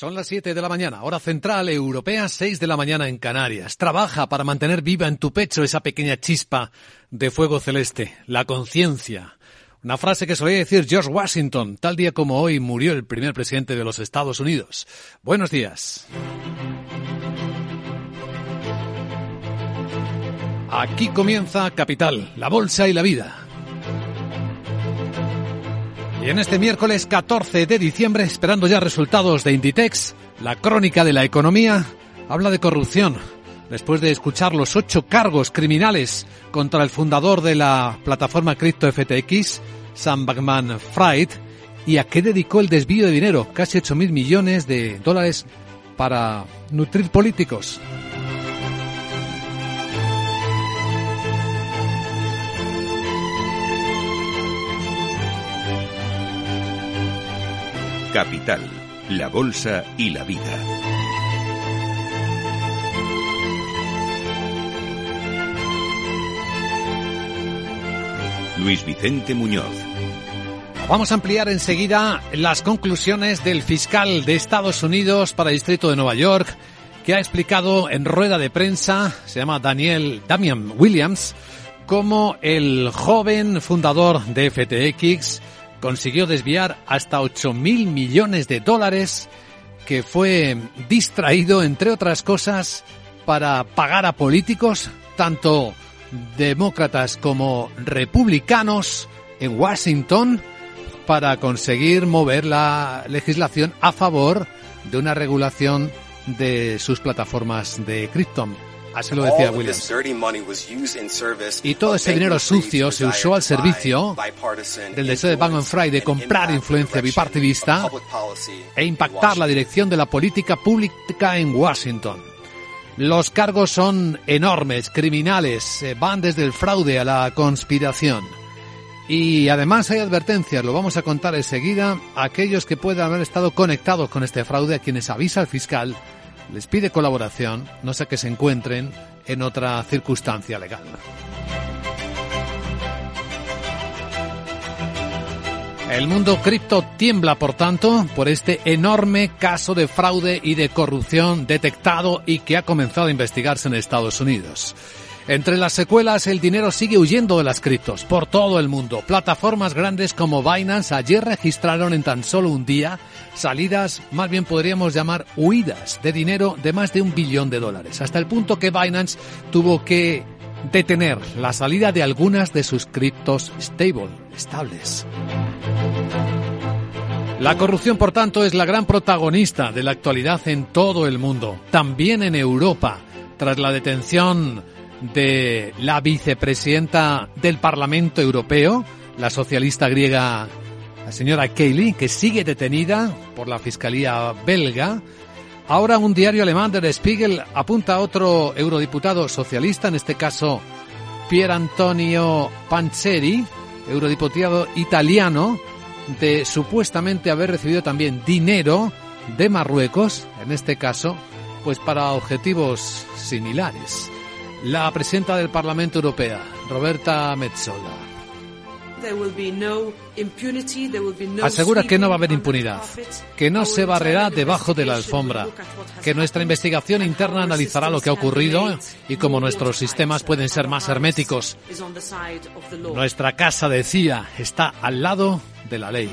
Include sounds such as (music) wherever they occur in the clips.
Son las 7 de la mañana, hora central europea, 6 de la mañana en Canarias. Trabaja para mantener viva en tu pecho esa pequeña chispa de fuego celeste, la conciencia. Una frase que solía decir George Washington, tal día como hoy murió el primer presidente de los Estados Unidos. Buenos días. Aquí comienza Capital, la bolsa y la vida. Y en este miércoles 14 de diciembre, esperando ya resultados de Inditex, la crónica de la economía habla de corrupción. Después de escuchar los ocho cargos criminales contra el fundador de la plataforma cripto FTX, Sam Bankman Fried, y a qué dedicó el desvío de dinero, casi 8 mil millones de dólares para nutrir políticos. Capital, la Bolsa y la Vida. Luis Vicente Muñoz. Vamos a ampliar enseguida las conclusiones del fiscal de Estados Unidos para el Distrito de Nueva York, que ha explicado en rueda de prensa, se llama Daniel Damian Williams, cómo el joven fundador de FTX consiguió desviar hasta 8 mil millones de dólares que fue distraído, entre otras cosas, para pagar a políticos, tanto demócratas como republicanos, en Washington, para conseguir mover la legislación a favor de una regulación de sus plataformas de cripto. Así lo decía Williams. Y todo ese dinero sucio se usó al servicio del deseo de Bankman Fried de comprar influencia bipartidista e impactar la dirección de la política pública en Washington. Los cargos son enormes, criminales, eh, van desde el fraude a la conspiración. Y además hay advertencias, lo vamos a contar enseguida, a aquellos que puedan haber estado conectados con este fraude, a quienes avisa el fiscal les pide colaboración, no sé que se encuentren en otra circunstancia legal. El mundo cripto tiembla, por tanto, por este enorme caso de fraude y de corrupción detectado y que ha comenzado a investigarse en Estados Unidos. Entre las secuelas, el dinero sigue huyendo de las criptos por todo el mundo. Plataformas grandes como Binance ayer registraron en tan solo un día salidas, más bien podríamos llamar huidas de dinero de más de un billón de dólares, hasta el punto que Binance tuvo que detener la salida de algunas de sus criptos stable, estables. La corrupción, por tanto, es la gran protagonista de la actualidad en todo el mundo, también en Europa, tras la detención de la vicepresidenta del Parlamento Europeo, la socialista griega, la señora Kelly, que sigue detenida por la Fiscalía belga. Ahora un diario alemán, Der Spiegel, apunta a otro eurodiputado socialista, en este caso Pier Antonio Panzeri, eurodiputado italiano, de supuestamente haber recibido también dinero de Marruecos, en este caso, pues para objetivos similares la presidenta del Parlamento Europeo, Roberta Metsola. Asegura que no va a haber impunidad, que no se barrerá debajo de la alfombra, que nuestra investigación interna analizará lo que ha ocurrido y cómo nuestros sistemas pueden ser más herméticos. Nuestra casa, decía, está al lado de la ley.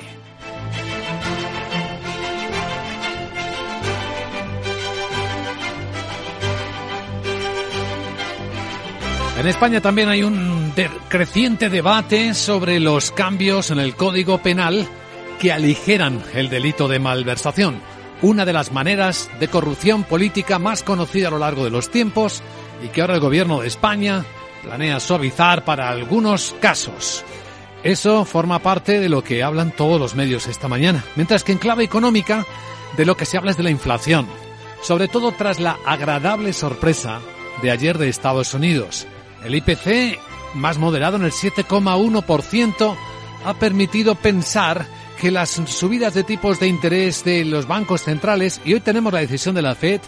En España también hay un creciente debate sobre los cambios en el Código Penal que aligeran el delito de malversación, una de las maneras de corrupción política más conocida a lo largo de los tiempos y que ahora el gobierno de España planea suavizar para algunos casos. Eso forma parte de lo que hablan todos los medios esta mañana, mientras que en clave económica de lo que se habla es de la inflación, sobre todo tras la agradable sorpresa de ayer de Estados Unidos el IPC, más moderado en el 7,1%, ha permitido pensar que las subidas de tipos de interés de los bancos centrales, y hoy tenemos la decisión de la Fed,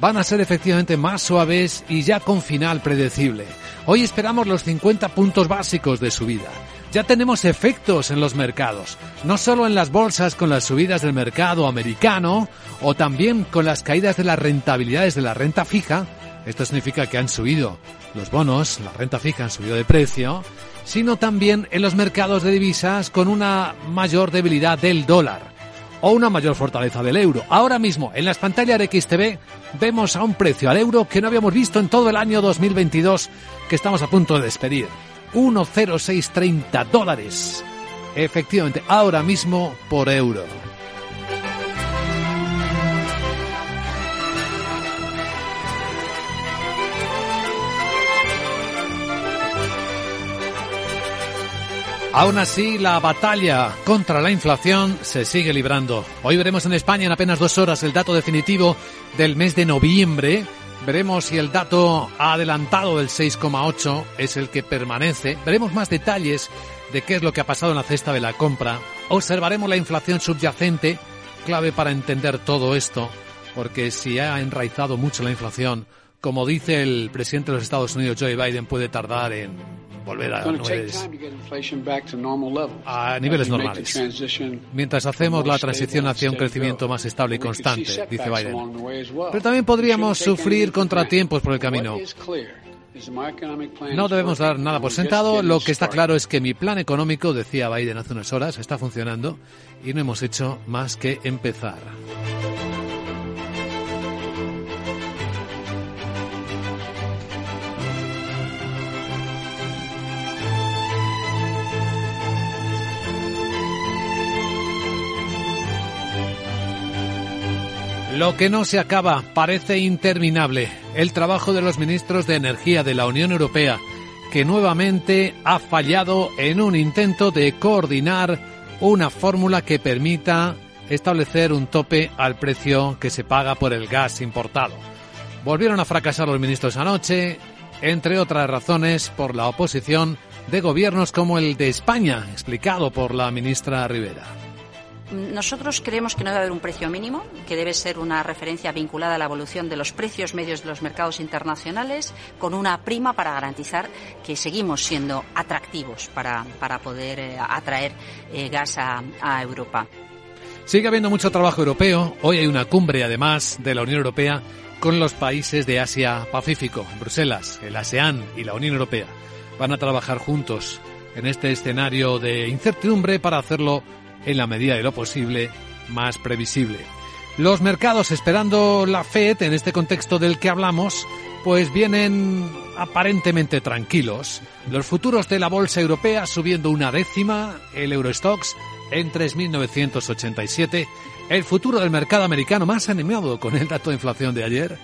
van a ser efectivamente más suaves y ya con final predecible. Hoy esperamos los 50 puntos básicos de subida. Ya tenemos efectos en los mercados, no solo en las bolsas con las subidas del mercado americano o también con las caídas de las rentabilidades de la renta fija. Esto significa que han subido los bonos, la renta fija han subido de precio, sino también en los mercados de divisas con una mayor debilidad del dólar o una mayor fortaleza del euro. Ahora mismo, en las pantallas de XTV, vemos a un precio al euro que no habíamos visto en todo el año 2022 que estamos a punto de despedir. 1,0630 dólares. Efectivamente, ahora mismo por euro. Aún así, la batalla contra la inflación se sigue librando. Hoy veremos en España en apenas dos horas el dato definitivo del mes de noviembre Veremos si el dato adelantado del 6,8 es el que permanece. Veremos más detalles de qué es lo que ha pasado en la cesta de la compra. Observaremos la inflación subyacente, clave para entender todo esto, porque si ha enraizado mucho la inflación, como dice el presidente de los Estados Unidos, Joe Biden, puede tardar en volver a niveles, a niveles normales. Mientras hacemos la transición hacia un crecimiento más estable y constante, dice Biden. Pero también podríamos sufrir contratiempos por el camino. No debemos dar nada por sentado. Lo que está claro es que mi plan económico, decía Biden hace unas horas, está funcionando y no hemos hecho más que empezar. Lo que no se acaba parece interminable. El trabajo de los ministros de Energía de la Unión Europea, que nuevamente ha fallado en un intento de coordinar una fórmula que permita establecer un tope al precio que se paga por el gas importado. Volvieron a fracasar los ministros anoche, entre otras razones por la oposición de gobiernos como el de España, explicado por la ministra Rivera. Nosotros creemos que no debe haber un precio mínimo, que debe ser una referencia vinculada a la evolución de los precios medios de los mercados internacionales, con una prima para garantizar que seguimos siendo atractivos para, poder eh, atraer eh, gas a, a Europa. Sigue habiendo mucho trabajo europeo. Hoy hay una cumbre, además, de la Unión Europea con los países de Asia-Pacífico, Bruselas, el ASEAN y la Unión Europea. Van a trabajar juntos en este escenario de incertidumbre para hacerlo en la medida de lo posible, más previsible. Los mercados esperando la Fed en este contexto del que hablamos, pues vienen aparentemente tranquilos. Los futuros de la bolsa europea subiendo una décima, el Eurostox en 3.987, el futuro del mercado americano más animado con el dato de inflación de ayer,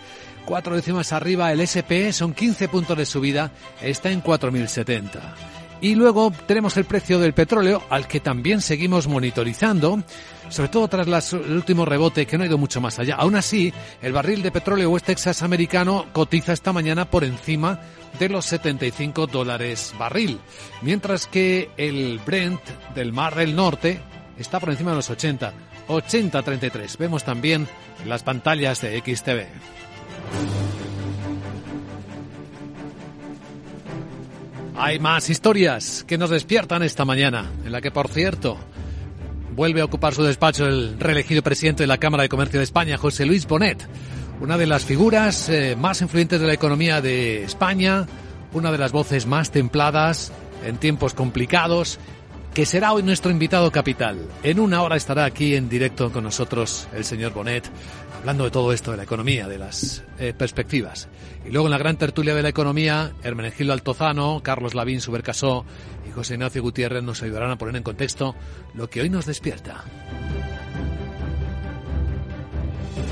cuatro décimas arriba el SP, son 15 puntos de subida, está en 4.070. Y luego tenemos el precio del petróleo, al que también seguimos monitorizando, sobre todo tras el último rebote que no ha ido mucho más allá. Aún así, el barril de petróleo West Texas americano cotiza esta mañana por encima de los 75 dólares barril, mientras que el Brent del Mar del Norte está por encima de los 80, 80-33. Vemos también las pantallas de XTV. Hay más historias que nos despiertan esta mañana, en la que, por cierto, vuelve a ocupar su despacho el reelegido presidente de la Cámara de Comercio de España, José Luis Bonet, una de las figuras eh, más influyentes de la economía de España, una de las voces más templadas en tiempos complicados, que será hoy nuestro invitado capital. En una hora estará aquí en directo con nosotros el señor Bonet, hablando de todo esto, de la economía, de las eh, perspectivas. Y luego en la gran tertulia de la economía, Hermenegildo Altozano, Carlos Lavín Subercasó y José Ignacio Gutiérrez nos ayudarán a poner en contexto lo que hoy nos despierta.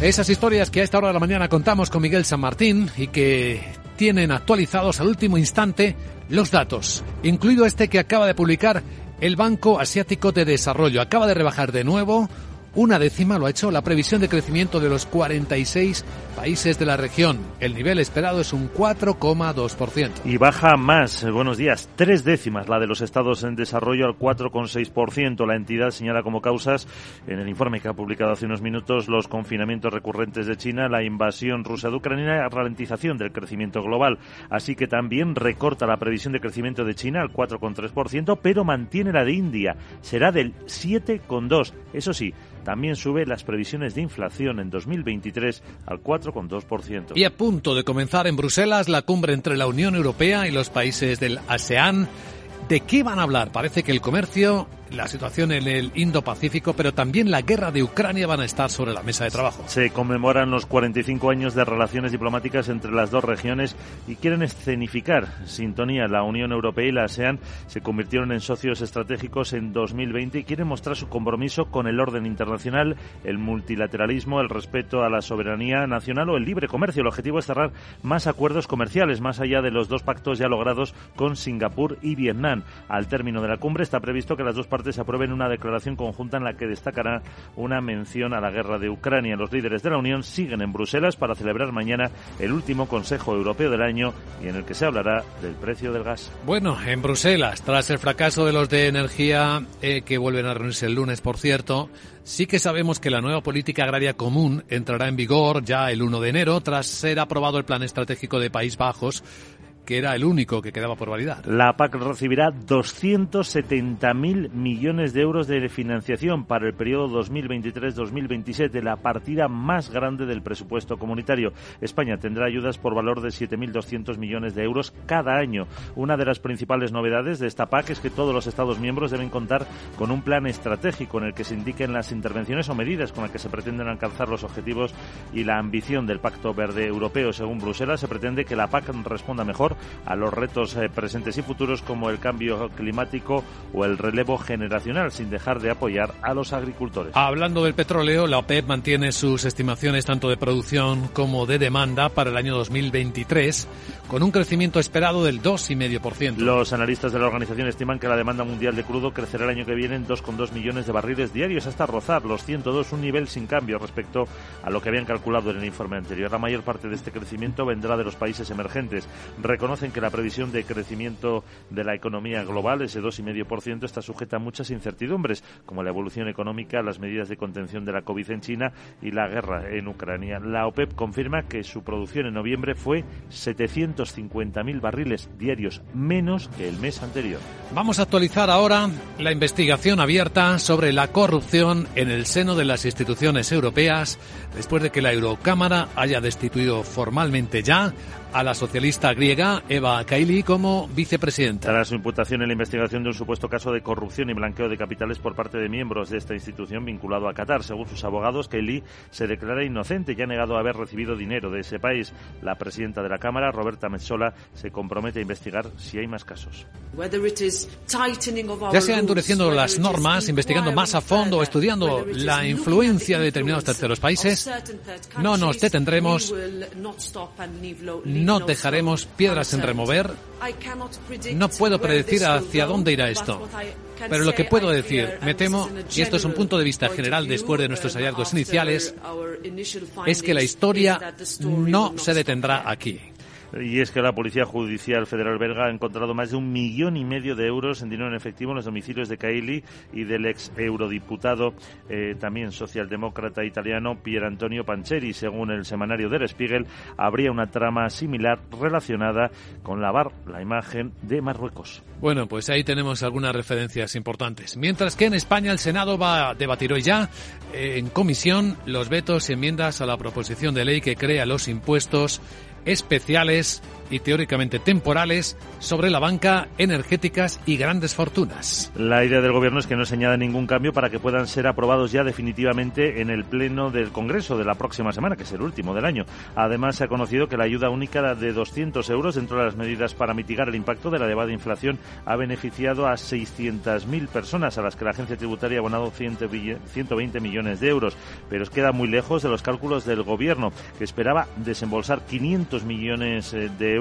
Esas historias que a esta hora de la mañana contamos con Miguel San Martín y que tienen actualizados al último instante los datos, incluido este que acaba de publicar el Banco Asiático de Desarrollo. Acaba de rebajar de nuevo una décima lo ha hecho la previsión de crecimiento de los 46 países de la región. El nivel esperado es un 4,2%. Y baja más, buenos días, tres décimas la de los estados en desarrollo al 4,6%. La entidad señala como causas en el informe que ha publicado hace unos minutos los confinamientos recurrentes de China, la invasión rusa de Ucrania y la ralentización del crecimiento global. Así que también recorta la previsión de crecimiento de China al 4,3%, pero mantiene la de India. Será del 7,2%. Eso sí, también sube las previsiones de inflación en 2023 al 4,2%. Y a punto de comenzar en Bruselas la cumbre entre la Unión Europea y los países del ASEAN. ¿De qué van a hablar? Parece que el comercio la situación en el Indo-Pacífico, pero también la guerra de Ucrania van a estar sobre la mesa de trabajo. Se conmemoran los 45 años de relaciones diplomáticas entre las dos regiones y quieren escenificar sintonía. La Unión Europea y la ASEAN se convirtieron en socios estratégicos en 2020 y quieren mostrar su compromiso con el orden internacional, el multilateralismo, el respeto a la soberanía nacional o el libre comercio. El objetivo es cerrar más acuerdos comerciales, más allá de los dos pactos ya logrados con Singapur y Vietnam. Al término de la cumbre está previsto que las dos partes se aprueben una declaración conjunta en la que destacará una mención a la guerra de Ucrania. Los líderes de la Unión siguen en Bruselas para celebrar mañana el último Consejo Europeo del año y en el que se hablará del precio del gas. Bueno, en Bruselas, tras el fracaso de los de energía eh, que vuelven a reunirse el lunes, por cierto, sí que sabemos que la nueva política agraria común entrará en vigor ya el 1 de enero tras ser aprobado el Plan Estratégico de País Bajos que era el único que quedaba por validar. La PAC recibirá 270.000 millones de euros de financiación para el periodo 2023-2027, la partida más grande del presupuesto comunitario. España tendrá ayudas por valor de 7.200 millones de euros cada año. Una de las principales novedades de esta PAC es que todos los Estados miembros deben contar con un plan estratégico en el que se indiquen las intervenciones o medidas con las que se pretenden alcanzar los objetivos y la ambición del Pacto Verde Europeo. Según Bruselas, se pretende que la PAC responda mejor a los retos eh, presentes y futuros como el cambio climático o el relevo generacional, sin dejar de apoyar a los agricultores. Hablando del petróleo, la OPEP mantiene sus estimaciones tanto de producción como de demanda para el año 2023, con un crecimiento esperado del 2,5%. Los analistas de la organización estiman que la demanda mundial de crudo crecerá el año que viene en 2,2 millones de barriles diarios hasta rozar los 102, un nivel sin cambio respecto a lo que habían calculado en el informe anterior. La mayor parte de este crecimiento vendrá de los países emergentes reconocen que la previsión de crecimiento de la economía global, ese 2,5%, está sujeta a muchas incertidumbres, como la evolución económica, las medidas de contención de la COVID en China y la guerra en Ucrania. La OPEP confirma que su producción en noviembre fue 750.000 barriles diarios, menos que el mes anterior. Vamos a actualizar ahora la investigación abierta sobre la corrupción en el seno de las instituciones europeas, después de que la Eurocámara haya destituido formalmente ya a la socialista griega Eva Kaili como vicepresidenta. Tras su imputación en la investigación de un supuesto caso de corrupción y blanqueo de capitales por parte de miembros de esta institución vinculado a Qatar. Según sus abogados, Kaili se declara inocente y ha negado haber recibido dinero de ese país. La presidenta de la Cámara, Roberta Metsola, se compromete a investigar si hay más casos. Ya sea endureciendo las normas, investigando más a fondo o estudiando la influencia de determinados terceros países, no nos detendremos no dejaremos piedras en remover. No puedo predecir hacia dónde irá esto. Pero lo que puedo decir, me temo, y esto es un punto de vista general después de nuestros hallazgos iniciales, es que la historia no se detendrá aquí. Y es que la Policía Judicial Federal belga ha encontrado más de un millón y medio de euros en dinero en efectivo en los domicilios de Kaili y del ex eurodiputado, eh, también socialdemócrata italiano, Pier Antonio Pancheri. Según el semanario Der Spiegel, habría una trama similar relacionada con lavar la imagen de Marruecos. Bueno, pues ahí tenemos algunas referencias importantes. Mientras que en España el Senado va a debatir hoy ya eh, en comisión los vetos y enmiendas a la proposición de ley que crea los impuestos especiales y teóricamente temporales sobre la banca, energéticas y grandes fortunas. La idea del Gobierno es que no se añada ningún cambio para que puedan ser aprobados ya definitivamente en el Pleno del Congreso de la próxima semana, que es el último del año. Además, se ha conocido que la ayuda única de 200 euros dentro de las medidas para mitigar el impacto de la elevada inflación ha beneficiado a 600.000 personas, a las que la agencia tributaria ha abonado 120 millones de euros. Pero queda muy lejos de los cálculos del Gobierno, que esperaba desembolsar 500 millones eh, de euros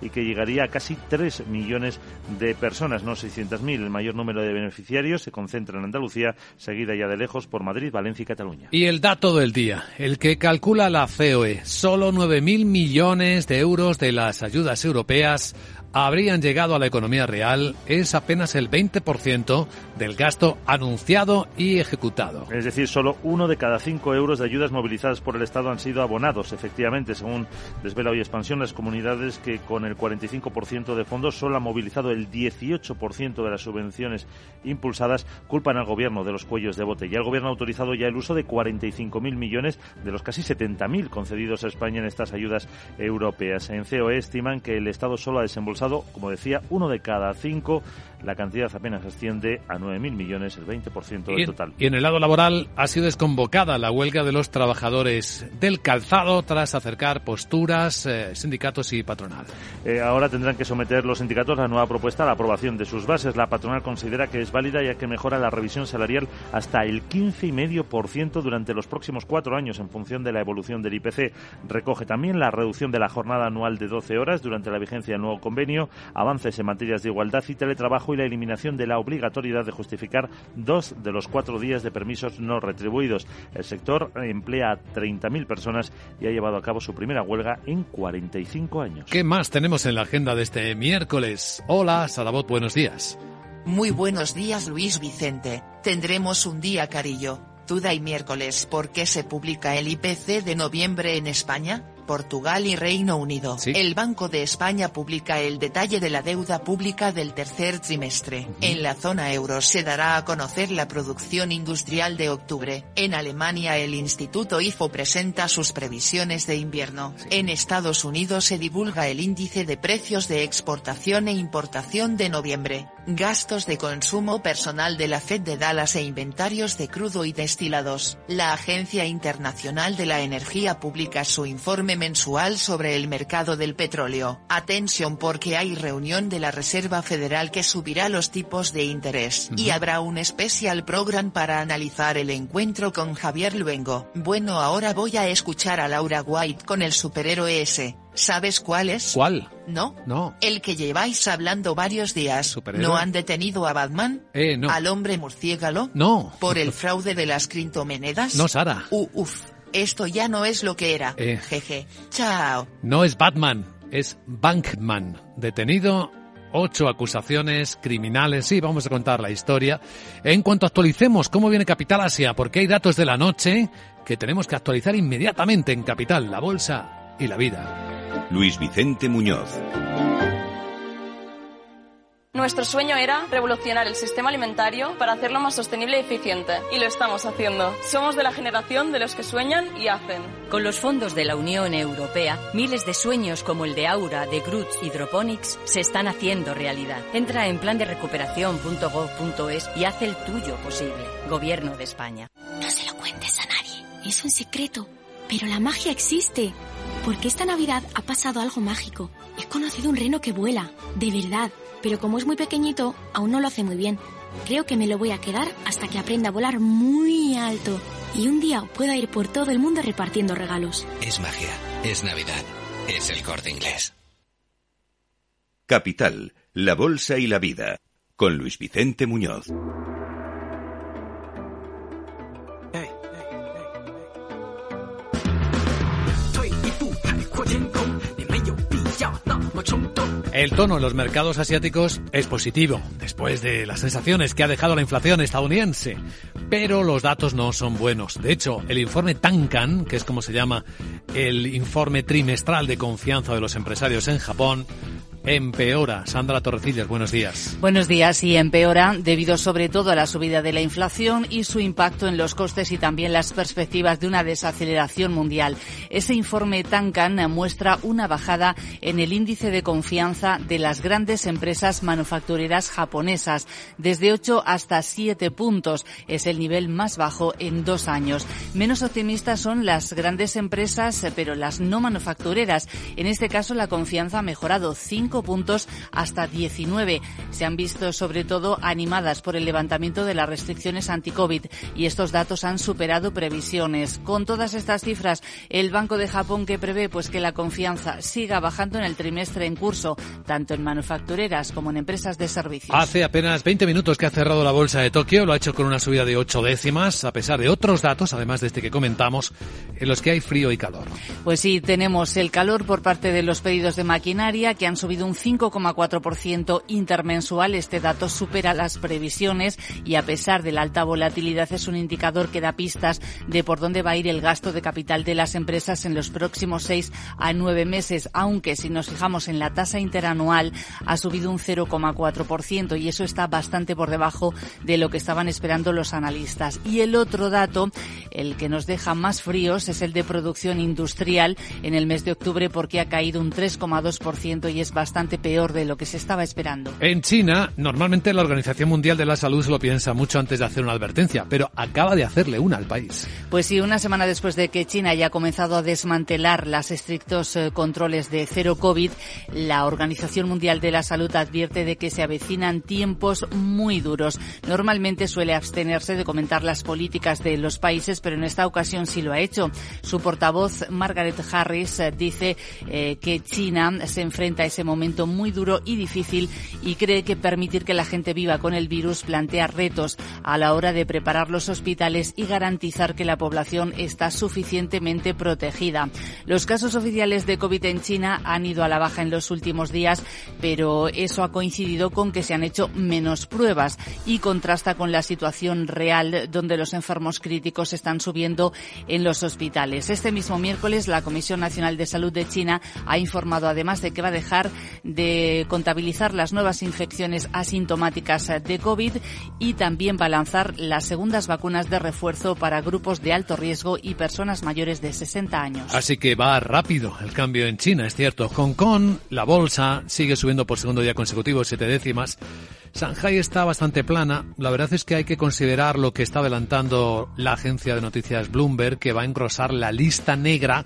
y que llegaría a casi 3 millones de personas, no 600.000. El mayor número de beneficiarios se concentra en Andalucía, seguida ya de lejos por Madrid, Valencia y Cataluña. Y el dato del día, el que calcula la COE, solo 9.000 millones de euros de las ayudas europeas habrían llegado a la economía real es apenas el 20% del gasto anunciado y ejecutado. Es decir, solo uno de cada cinco euros de ayudas movilizadas por el Estado han sido abonados, efectivamente, según desvela hoy Expansión, las comunidades que con el 45% de fondos solo han movilizado el 18% de las subvenciones impulsadas culpan al gobierno de los cuellos de bote. Y el gobierno ha autorizado ya el uso de 45.000 millones de los casi 70.000 concedidos a España en estas ayudas europeas. En COE estiman que el Estado solo ha desembolsado como decía, uno de cada cinco. La cantidad apenas asciende a 9.000 millones, el 20% del total. Y en el lado laboral ha sido desconvocada la huelga de los trabajadores del calzado tras acercar posturas, eh, sindicatos y patronal. Eh, ahora tendrán que someter los sindicatos la nueva propuesta a la aprobación de sus bases. La patronal considera que es válida ya que mejora la revisión salarial hasta el 15,5% durante los próximos cuatro años en función de la evolución del IPC. Recoge también la reducción de la jornada anual de 12 horas durante la vigencia del nuevo convenio avances en materias de igualdad y teletrabajo y la eliminación de la obligatoriedad de justificar dos de los cuatro días de permisos no retribuidos. El sector emplea a 30.000 personas y ha llevado a cabo su primera huelga en 45 años. ¿Qué más tenemos en la agenda de este miércoles? Hola, Sarabot, buenos días. Muy buenos días, Luis Vicente. Tendremos un día carillo, duda y miércoles porque se publica el IPC de noviembre en España. Portugal y Reino Unido. El Banco de España publica el detalle de la deuda pública del tercer trimestre. En la zona euro se dará a conocer la producción industrial de octubre. En Alemania el Instituto IFO presenta sus previsiones de invierno. En Estados Unidos se divulga el índice de precios de exportación e importación de noviembre. Gastos de consumo personal de la Fed de Dallas e inventarios de crudo y destilados. La Agencia Internacional de la Energía publica su informe mensual sobre el mercado del petróleo. Atención porque hay reunión de la Reserva Federal que subirá los tipos de interés. Y habrá un especial program para analizar el encuentro con Javier Luengo. Bueno ahora voy a escuchar a Laura White con el superhéroe ese. ¿Sabes cuál es? ¿Cuál? ¿No? No. El que lleváis hablando varios días. ¿No han detenido a Batman? Eh, no. ¿Al hombre murciélago? No. ¿Por el (laughs) fraude de las criptomonedas? No, Sara. Uh, uf. Esto ya no es lo que era. Eh. Jeje. Chao. No es Batman, es Bankman. Detenido ocho acusaciones criminales. Sí, vamos a contar la historia. En cuanto actualicemos cómo viene Capital Asia, porque hay datos de la noche que tenemos que actualizar inmediatamente en Capital, la bolsa y la vida. Luis Vicente Muñoz. Nuestro sueño era revolucionar el sistema alimentario para hacerlo más sostenible y eficiente. Y lo estamos haciendo. Somos de la generación de los que sueñan y hacen. Con los fondos de la Unión Europea, miles de sueños como el de Aura, de Groots Hydroponics se están haciendo realidad. Entra en plan de recuperación.gov.es y haz el tuyo posible. Gobierno de España. No se lo cuentes a nadie. Es un secreto. Pero la magia existe. Porque esta Navidad ha pasado algo mágico. He conocido un reno que vuela. De verdad pero como es muy pequeñito, aún no lo hace muy bien. Creo que me lo voy a quedar hasta que aprenda a volar muy alto y un día pueda ir por todo el mundo repartiendo regalos. Es magia, es Navidad, es el corte inglés. Capital, la Bolsa y la Vida, con Luis Vicente Muñoz. El tono en los mercados asiáticos es positivo, después de las sensaciones que ha dejado la inflación estadounidense. Pero los datos no son buenos. De hecho, el informe Tankan, que es como se llama el informe trimestral de confianza de los empresarios en Japón, empeora. Sandra Torrecillas, buenos días. Buenos días y empeora debido sobre todo a la subida de la inflación y su impacto en los costes y también las perspectivas de una desaceleración mundial. Ese informe Tankan muestra una bajada en el índice de confianza de las grandes empresas manufactureras japonesas, desde 8 hasta 7 puntos. Es el nivel más bajo en dos años. Menos optimistas son las grandes empresas, pero las no manufactureras. En este caso, la confianza ha mejorado 5 5 puntos hasta 19. Se han visto sobre todo animadas por el levantamiento de las restricciones anti-COVID y estos datos han superado previsiones. Con todas estas cifras, el Banco de Japón que prevé pues que la confianza siga bajando en el trimestre en curso, tanto en manufactureras como en empresas de servicios. Hace apenas 20 minutos que ha cerrado la bolsa de Tokio, lo ha hecho con una subida de 8 décimas, a pesar de otros datos, además de este que comentamos, en los que hay frío y calor. Pues sí, tenemos el calor por parte de los pedidos de maquinaria que han subido un 5,4% intermensual. Este dato supera las previsiones y a pesar de la alta volatilidad es un indicador que da pistas de por dónde va a ir el gasto de capital de las empresas en los próximos seis a nueve meses, aunque si nos fijamos en la tasa interanual ha subido un 0,4% y eso está bastante por debajo de lo que estaban esperando los analistas. Y el otro dato, el que nos deja más fríos, es el de producción industrial en el mes de octubre porque ha caído un 3,2% y es bastante peor de lo que se estaba esperando. En China, normalmente la Organización Mundial de la Salud se lo piensa mucho antes de hacer una advertencia, pero acaba de hacerle una al país. Pues sí, una semana después de que China haya comenzado a desmantelar los estrictos eh, controles de cero COVID, la Organización Mundial de la Salud advierte de que se avecinan tiempos muy duros. Normalmente suele abstenerse de comentar las políticas de los países, pero en esta ocasión sí lo ha hecho. Su portavoz, Margaret Harris, eh, dice eh, que China se enfrenta a ese momento muy duro y difícil y cree que permitir que la gente viva con el virus plantea retos a la hora de preparar los hospitales y garantizar que la población está suficientemente protegida. Los casos oficiales de COVID en China han ido a la baja en los últimos días, pero eso ha coincidido con que se han hecho menos pruebas y contrasta con la situación real donde los enfermos críticos están subiendo en los hospitales. Este mismo miércoles la Comisión Nacional de Salud de China ha informado además de que va a dejar de contabilizar las nuevas infecciones asintomáticas de COVID y también va a lanzar las segundas vacunas de refuerzo para grupos de alto riesgo y personas mayores de 60 años. Así que va rápido el cambio en China, es cierto. Hong Kong, la bolsa sigue subiendo por segundo día consecutivo, siete décimas. Shanghai está bastante plana. La verdad es que hay que considerar lo que está adelantando la agencia de noticias Bloomberg, que va a engrosar la lista negra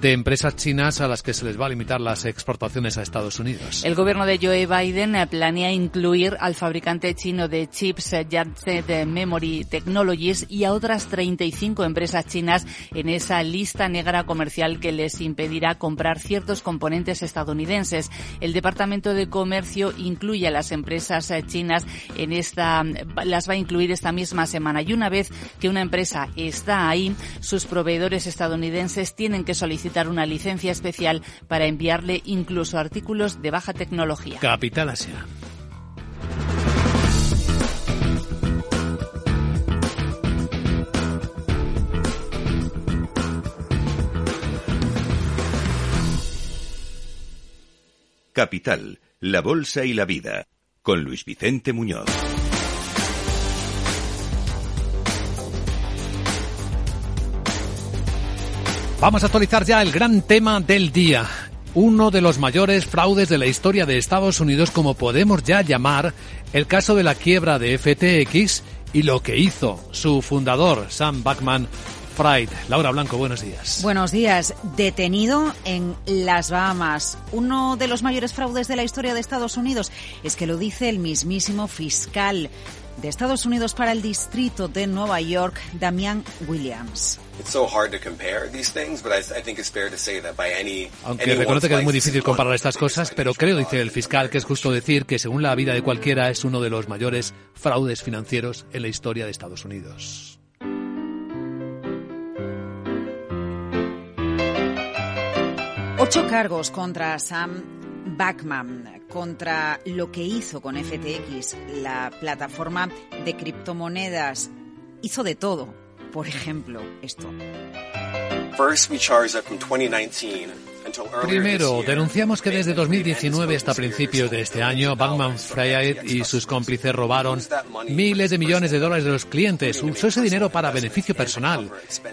de empresas chinas a las que se les va a limitar las exportaciones a Estados Unidos. El gobierno de Joe Biden planea incluir al fabricante chino de chips Yangtze Memory Technologies y a otras 35 empresas chinas en esa lista negra comercial que les impedirá comprar ciertos componentes estadounidenses. El Departamento de Comercio incluye a las empresas chinas en esta, las va a incluir esta misma semana. Y una vez que una empresa está ahí, sus proveedores estadounidenses tienen que solicitar una licencia especial para enviarle incluso artículos de baja tecnología. Capital Asia. Capital, la Bolsa y la Vida con Luis Vicente Muñoz. Vamos a actualizar ya el gran tema del día. Uno de los mayores fraudes de la historia de Estados Unidos, como podemos ya llamar el caso de la quiebra de FTX y lo que hizo su fundador, Sam Backman, Fried. Laura Blanco, buenos días. Buenos días. Detenido en las Bahamas. Uno de los mayores fraudes de la historia de Estados Unidos es que lo dice el mismísimo fiscal de Estados Unidos para el distrito de Nueva York, Damian Williams. Aunque reconoce que es muy difícil comparar estas cosas, pero creo, dice el fiscal, que es justo decir que según la vida de cualquiera es uno de los mayores fraudes financieros en la historia de Estados Unidos. Ocho cargos contra Sam Backman, contra lo que hizo con FTX, la plataforma de criptomonedas. Hizo de todo. Por ejemplo, esto. First, we charged from 2019 Primero, denunciamos que desde 2019 hasta principios de este año, Bankman Fried y sus cómplices robaron miles de millones de dólares de los clientes. Usó ese dinero para beneficio personal,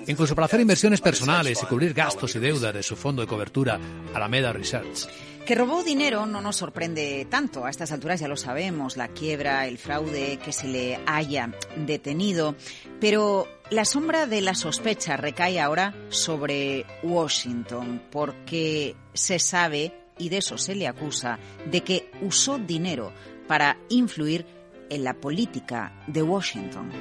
incluso para hacer inversiones personales y cubrir gastos y deudas de su fondo de cobertura, Alameda Research. Que robó dinero no nos sorprende tanto. A estas alturas ya lo sabemos, la quiebra, el fraude, que se le haya detenido. Pero la sombra de la sospecha recae ahora sobre Washington, porque se sabe y de eso se le acusa, de que usó dinero para influir en la política de Washington.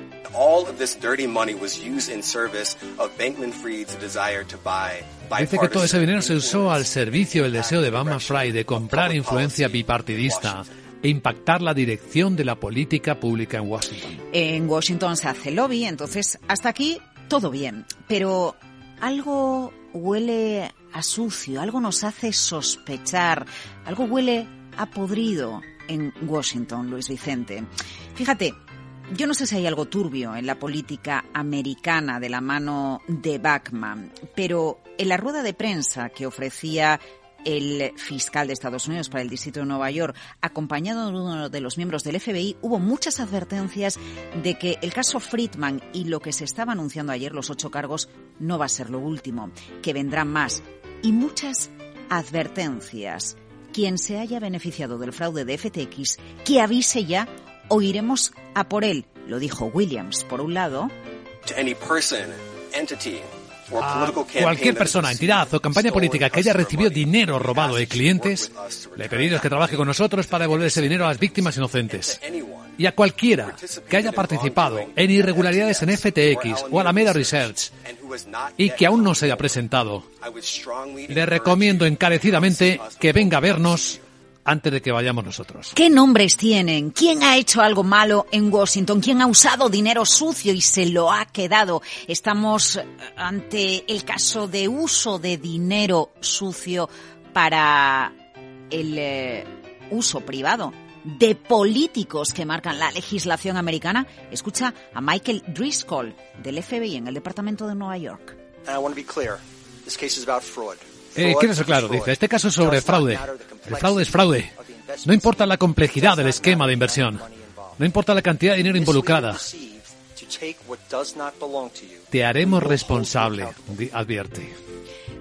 Dice que todo ese dinero se usó al servicio del deseo de Bama Fry de comprar influencia bipartidista e impactar la dirección de la política pública en Washington. En Washington se hace lobby, entonces hasta aquí todo bien, pero algo huele a sucio, algo nos hace sospechar, algo huele a podrido en Washington, Luis Vicente. Fíjate, yo no sé si hay algo turbio en la política americana de la mano de Bachman, pero en la rueda de prensa que ofrecía el fiscal de Estados Unidos para el Distrito de Nueva York, acompañado de uno de los miembros del FBI, hubo muchas advertencias de que el caso Friedman y lo que se estaba anunciando ayer, los ocho cargos, no va a ser lo último, que vendrán más. Y muchas advertencias. Quien se haya beneficiado del fraude de FTX, que avise ya o iremos a por él, lo dijo Williams. Por un lado, a cualquier persona, entidad o campaña política que haya recibido dinero robado de clientes, le pedimos que trabaje con nosotros para devolver ese dinero a las víctimas inocentes. Y a cualquiera que haya participado en irregularidades en FTX o Alameda Research y que aún no se haya presentado, le recomiendo encarecidamente que venga a vernos antes de que vayamos nosotros. ¿Qué nombres tienen? ¿Quién ha hecho algo malo en Washington? ¿Quién ha usado dinero sucio y se lo ha quedado? Estamos eh, ante el caso de uso de dinero sucio para el eh, uso privado de políticos que marcan la legislación americana. Escucha a Michael Driscoll del FBI en el Departamento de Nueva York. Eh, quiero ser claro, dice, este caso es sobre fraude. El fraude es fraude. No importa la complejidad del esquema de inversión. No importa la cantidad de dinero involucrada. Te haremos responsable, advierte.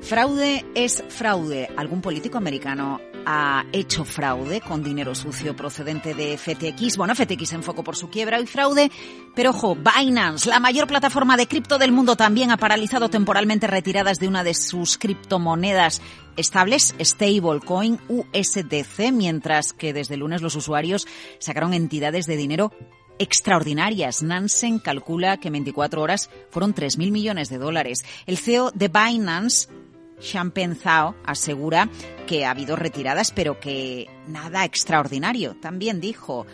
Fraude es fraude. ¿Algún político americano ha hecho fraude con dinero sucio procedente de FTX. Bueno, FTX en foco por su quiebra y fraude, pero ojo, Binance, la mayor plataforma de cripto del mundo, también ha paralizado temporalmente retiradas de una de sus criptomonedas estables, stablecoin USDC, mientras que desde el lunes los usuarios sacaron entidades de dinero extraordinarias. Nansen calcula que en 24 horas fueron 3.000 millones de dólares. El CEO de Binance, Champagne Zhao asegura que ha habido retiradas, pero que nada extraordinario. También dijo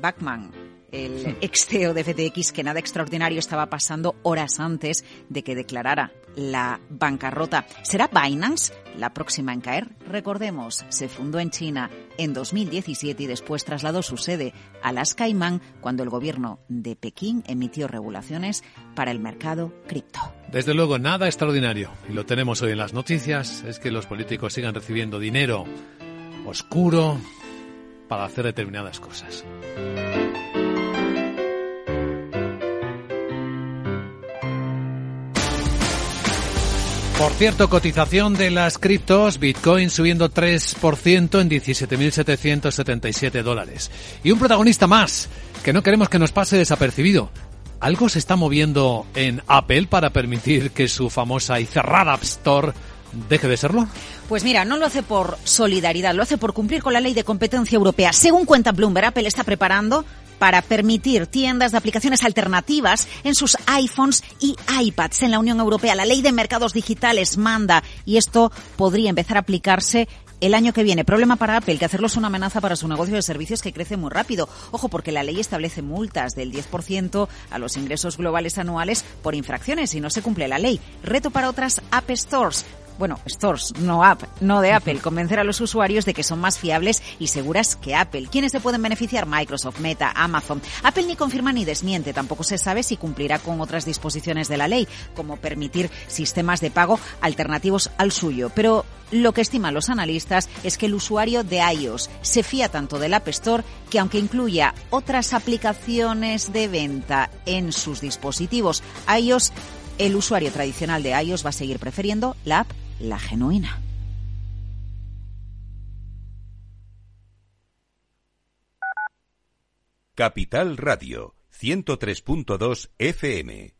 Bachman, el ex CEO de FTX, que nada extraordinario estaba pasando horas antes de que declarara la bancarrota. ¿Será Binance la próxima en caer? Recordemos, se fundó en China en 2017 y después trasladó su sede a las Caimán cuando el gobierno de Pekín emitió regulaciones para el mercado cripto. Desde luego, nada extraordinario, y lo tenemos hoy en las noticias, es que los políticos sigan recibiendo dinero oscuro para hacer determinadas cosas. Por cierto, cotización de las criptos, Bitcoin subiendo 3% en 17.777 dólares. Y un protagonista más, que no queremos que nos pase desapercibido. ¿Algo se está moviendo en Apple para permitir que su famosa y cerrada App Store deje de serlo? Pues mira, no lo hace por solidaridad, lo hace por cumplir con la ley de competencia europea. Según cuenta Bloomberg, Apple está preparando para permitir tiendas de aplicaciones alternativas en sus iPhones y iPads en la Unión Europea. La ley de mercados digitales manda y esto podría empezar a aplicarse el año que viene. Problema para Apple, que hacerlo es una amenaza para su negocio de servicios que crece muy rápido. Ojo, porque la ley establece multas del 10% a los ingresos globales anuales por infracciones y no se cumple la ley. Reto para otras App Stores bueno, stores, no app, no de Apple, convencer a los usuarios de que son más fiables y seguras que Apple. ¿Quiénes se pueden beneficiar? Microsoft, Meta, Amazon. Apple ni confirma ni desmiente, tampoco se sabe si cumplirá con otras disposiciones de la ley, como permitir sistemas de pago alternativos al suyo. Pero lo que estiman los analistas es que el usuario de iOS se fía tanto del App Store que aunque incluya otras aplicaciones de venta en sus dispositivos iOS, el usuario tradicional de iOS va a seguir prefiriendo la app la genuina. Capital Radio 103.2 FM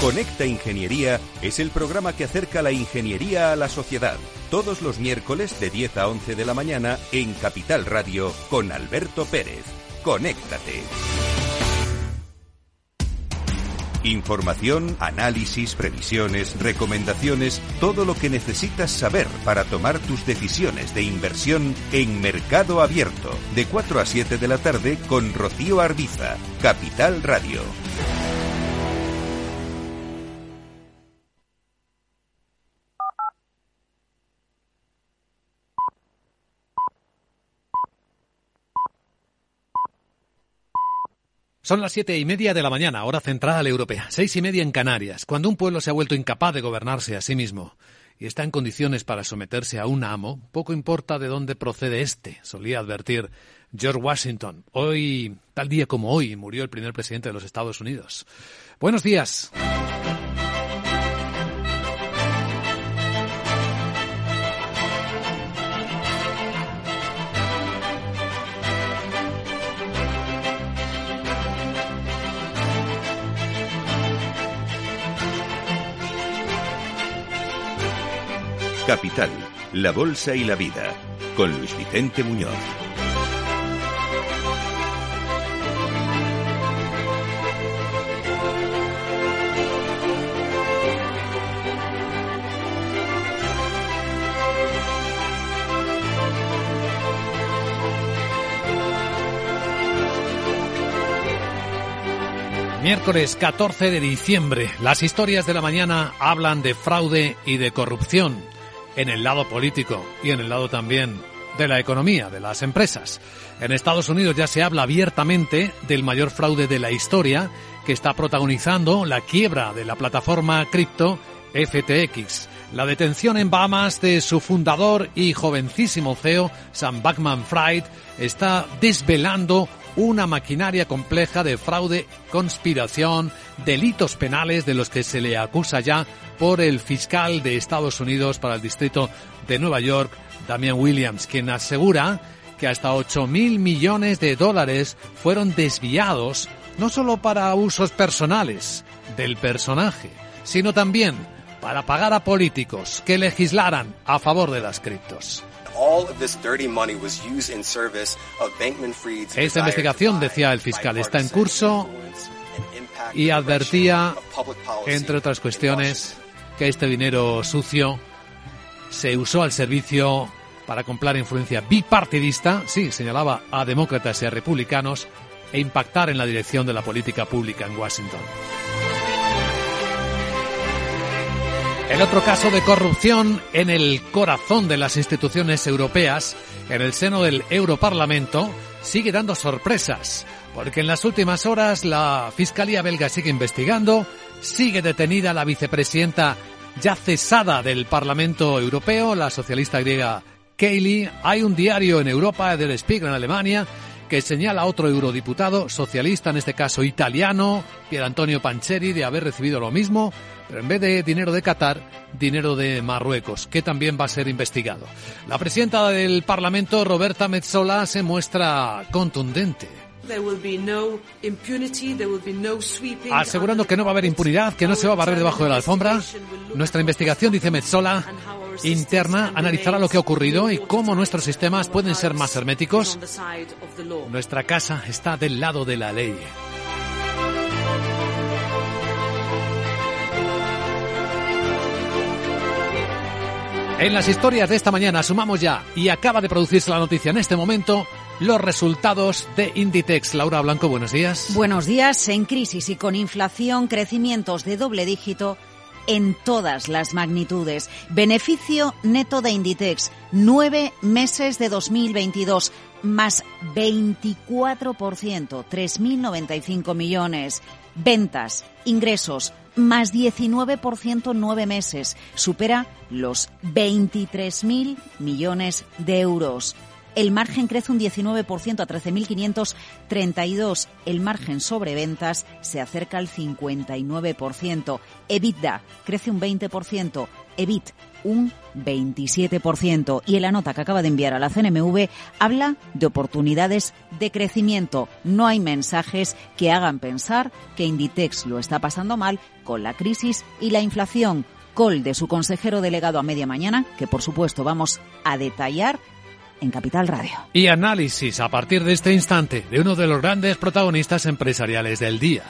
Conecta Ingeniería es el programa que acerca la ingeniería a la sociedad. Todos los miércoles de 10 a 11 de la mañana en Capital Radio con Alberto Pérez. Conéctate. Información, análisis, previsiones, recomendaciones, todo lo que necesitas saber para tomar tus decisiones de inversión en Mercado Abierto, de 4 a 7 de la tarde con Rocío Arbiza, Capital Radio. Son las siete y media de la mañana, hora central europea, seis y media en Canarias, cuando un pueblo se ha vuelto incapaz de gobernarse a sí mismo y está en condiciones para someterse a un amo, poco importa de dónde procede este, solía advertir George Washington. Hoy, tal día como hoy, murió el primer presidente de los Estados Unidos. Buenos días. Capital, la Bolsa y la Vida, con Luis Vicente Muñoz. Miércoles 14 de diciembre. Las historias de la mañana hablan de fraude y de corrupción en el lado político y en el lado también de la economía, de las empresas. En Estados Unidos ya se habla abiertamente del mayor fraude de la historia que está protagonizando la quiebra de la plataforma cripto FTX. La detención en Bahamas de su fundador y jovencísimo CEO, Sam Backman Fried, está desvelando una maquinaria compleja de fraude, conspiración, delitos penales de los que se le acusa ya por el fiscal de Estados Unidos para el distrito de Nueva York, Damian Williams, quien asegura que hasta 8 mil millones de dólares fueron desviados no solo para usos personales del personaje, sino también para pagar a políticos que legislaran a favor de las criptos. Esta investigación, decía el fiscal, está en curso y advertía, entre otras cuestiones, que este dinero sucio se usó al servicio para comprar influencia bipartidista, sí, señalaba a demócratas y a republicanos, e impactar en la dirección de la política pública en Washington. El otro caso de corrupción en el corazón de las instituciones europeas, en el seno del Europarlamento, sigue dando sorpresas, porque en las últimas horas la Fiscalía belga sigue investigando, sigue detenida la vicepresidenta ya cesada del Parlamento Europeo, la socialista griega Kaylee. Hay un diario en Europa, Der Spiegel en Alemania, que señala a otro eurodiputado socialista, en este caso italiano, Pier Antonio Pancheri, de haber recibido lo mismo, pero en vez de dinero de Qatar, dinero de Marruecos, que también va a ser investigado. La presidenta del Parlamento, Roberta Metzola, se muestra contundente. Asegurando que no va a haber impunidad, que no se va a barrer debajo de la alfombra. Nuestra investigación, dice Metzola, interna analizará lo que ha ocurrido y cómo nuestros sistemas pueden ser más herméticos. Nuestra casa está del lado de la ley. En las historias de esta mañana sumamos ya, y acaba de producirse la noticia en este momento, los resultados de Inditex. Laura Blanco, buenos días. Buenos días. En crisis y con inflación, crecimientos de doble dígito en todas las magnitudes. Beneficio neto de Inditex, nueve meses de 2022, más 24%, 3.095 millones. Ventas, ingresos, más 19% en nueve meses. Supera los 23.000 millones de euros. El margen crece un 19% a 13.532. El margen sobre ventas se acerca al 59%. EBITDA crece un 20%. EBIT un 27%. Y en la nota que acaba de enviar a la CNMV habla de oportunidades de crecimiento. No hay mensajes que hagan pensar que Inditex lo está pasando mal con la crisis y la inflación. Col de su consejero delegado a media mañana, que por supuesto vamos a detallar en Capital Radio. Y análisis a partir de este instante de uno de los grandes protagonistas empresariales del día.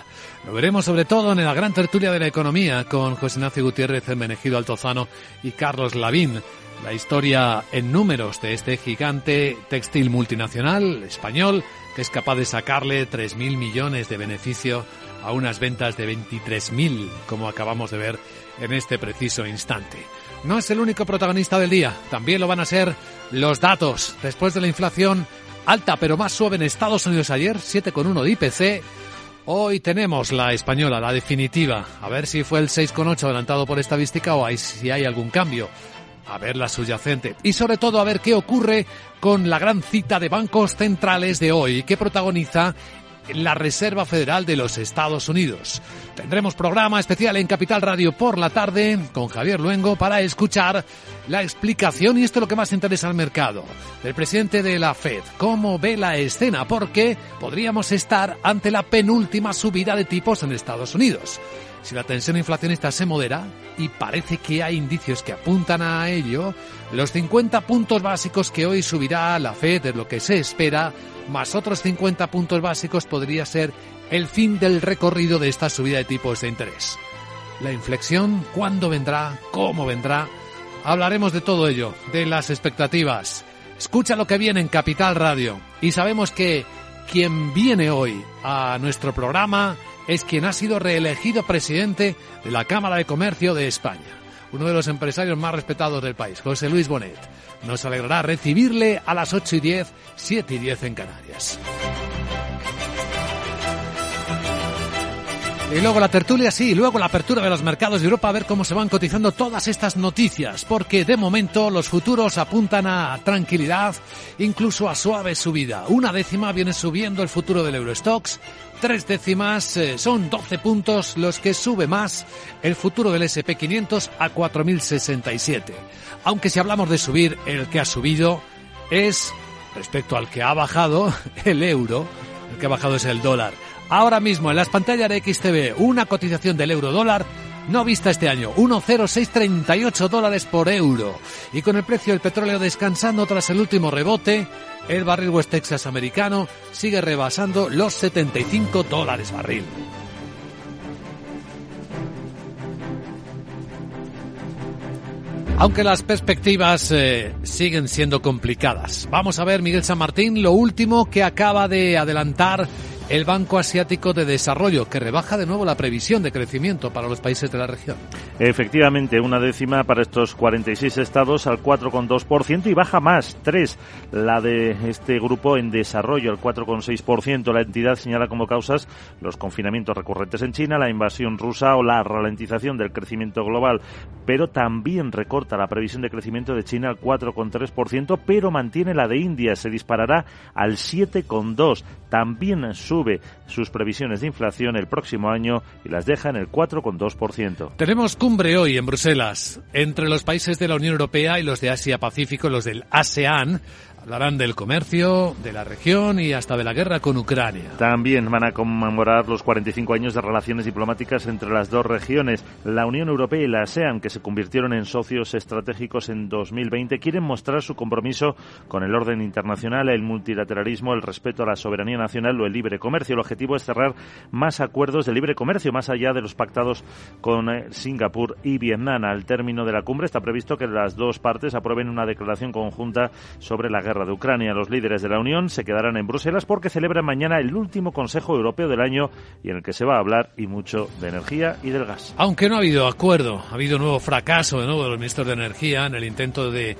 Lo veremos sobre todo en la gran tertulia de la economía con José Ignacio Gutiérrez, Menegido Altozano y Carlos Lavín. La historia en números de este gigante textil multinacional español que es capaz de sacarle 3.000 millones de beneficio a unas ventas de 23.000, como acabamos de ver en este preciso instante. No es el único protagonista del día, también lo van a ser los datos. Después de la inflación alta pero más suave en Estados Unidos ayer, 7,1 de IPC, hoy tenemos la española, la definitiva. A ver si fue el 6,8 adelantado por estadística o si hay algún cambio. A ver la subyacente. Y sobre todo a ver qué ocurre con la gran cita de bancos centrales de hoy que protagoniza la Reserva Federal de los Estados Unidos. Tendremos programa especial en Capital Radio por la tarde con Javier Luengo para escuchar la explicación, y esto es lo que más interesa al mercado, del presidente de la Fed. ¿Cómo ve la escena? Porque podríamos estar ante la penúltima subida de tipos en Estados Unidos. Si la tensión inflacionista se modera, y parece que hay indicios que apuntan a ello, los 50 puntos básicos que hoy subirá la Fed es lo que se espera, más otros 50 puntos básicos podría ser el fin del recorrido de esta subida de tipos de interés. La inflexión, ¿cuándo vendrá? ¿Cómo vendrá? Hablaremos de todo ello, de las expectativas. Escucha lo que viene en Capital Radio y sabemos que quien viene hoy a nuestro programa es quien ha sido reelegido presidente de la Cámara de Comercio de España, uno de los empresarios más respetados del país, José Luis Bonet. Nos alegrará recibirle a las 8 y 10, 7 y 10 en Canarias. Y luego la tertulia, sí, y luego la apertura de los mercados de Europa, a ver cómo se van cotizando todas estas noticias, porque de momento los futuros apuntan a tranquilidad, incluso a suave subida. Una décima viene subiendo el futuro del Eurostox, tres décimas, eh, son 12 puntos los que sube más el futuro del SP500 a 4.067. Aunque si hablamos de subir, el que ha subido es, respecto al que ha bajado, (laughs) el euro, el que ha bajado es el dólar. Ahora mismo en las pantallas de XTV, una cotización del euro dólar no vista este año, 1,0638 dólares por euro. Y con el precio del petróleo descansando tras el último rebote, el barril West Texas americano sigue rebasando los 75 dólares barril. Aunque las perspectivas eh, siguen siendo complicadas. Vamos a ver, Miguel San Martín, lo último que acaba de adelantar el Banco Asiático de Desarrollo, que rebaja de nuevo la previsión de crecimiento para los países de la región. Efectivamente, una décima para estos 46 estados al 4,2% y baja más, tres, la de este grupo en desarrollo al 4,6%. La entidad señala como causas los confinamientos recurrentes en China, la invasión rusa o la ralentización del crecimiento global, pero también recorta la previsión de crecimiento de China al 4,3%, pero mantiene la de India, se disparará al 7,2%. También su sube sus previsiones de inflación el próximo año y las deja en el 4,2%. Tenemos cumbre hoy en Bruselas entre los países de la Unión Europea y los de Asia-Pacífico, los del ASEAN. Hablarán del comercio, de la región y hasta de la guerra con Ucrania. También van a conmemorar los 45 años de relaciones diplomáticas entre las dos regiones. La Unión Europea y la ASEAN, que se convirtieron en socios estratégicos en 2020, quieren mostrar su compromiso con el orden internacional, el multilateralismo, el respeto a la soberanía nacional o el libre comercio. El objetivo es cerrar más acuerdos de libre comercio, más allá de los pactados con eh, Singapur y Vietnam. Al término de la cumbre está previsto que las dos partes aprueben una declaración conjunta sobre la guerra de Ucrania. Los líderes de la Unión se quedarán en Bruselas porque celebran mañana el último Consejo Europeo del año y en el que se va a hablar y mucho de energía y del gas. Aunque no ha habido acuerdo, ha habido nuevo fracaso de nuevo de los ministros de Energía en el intento de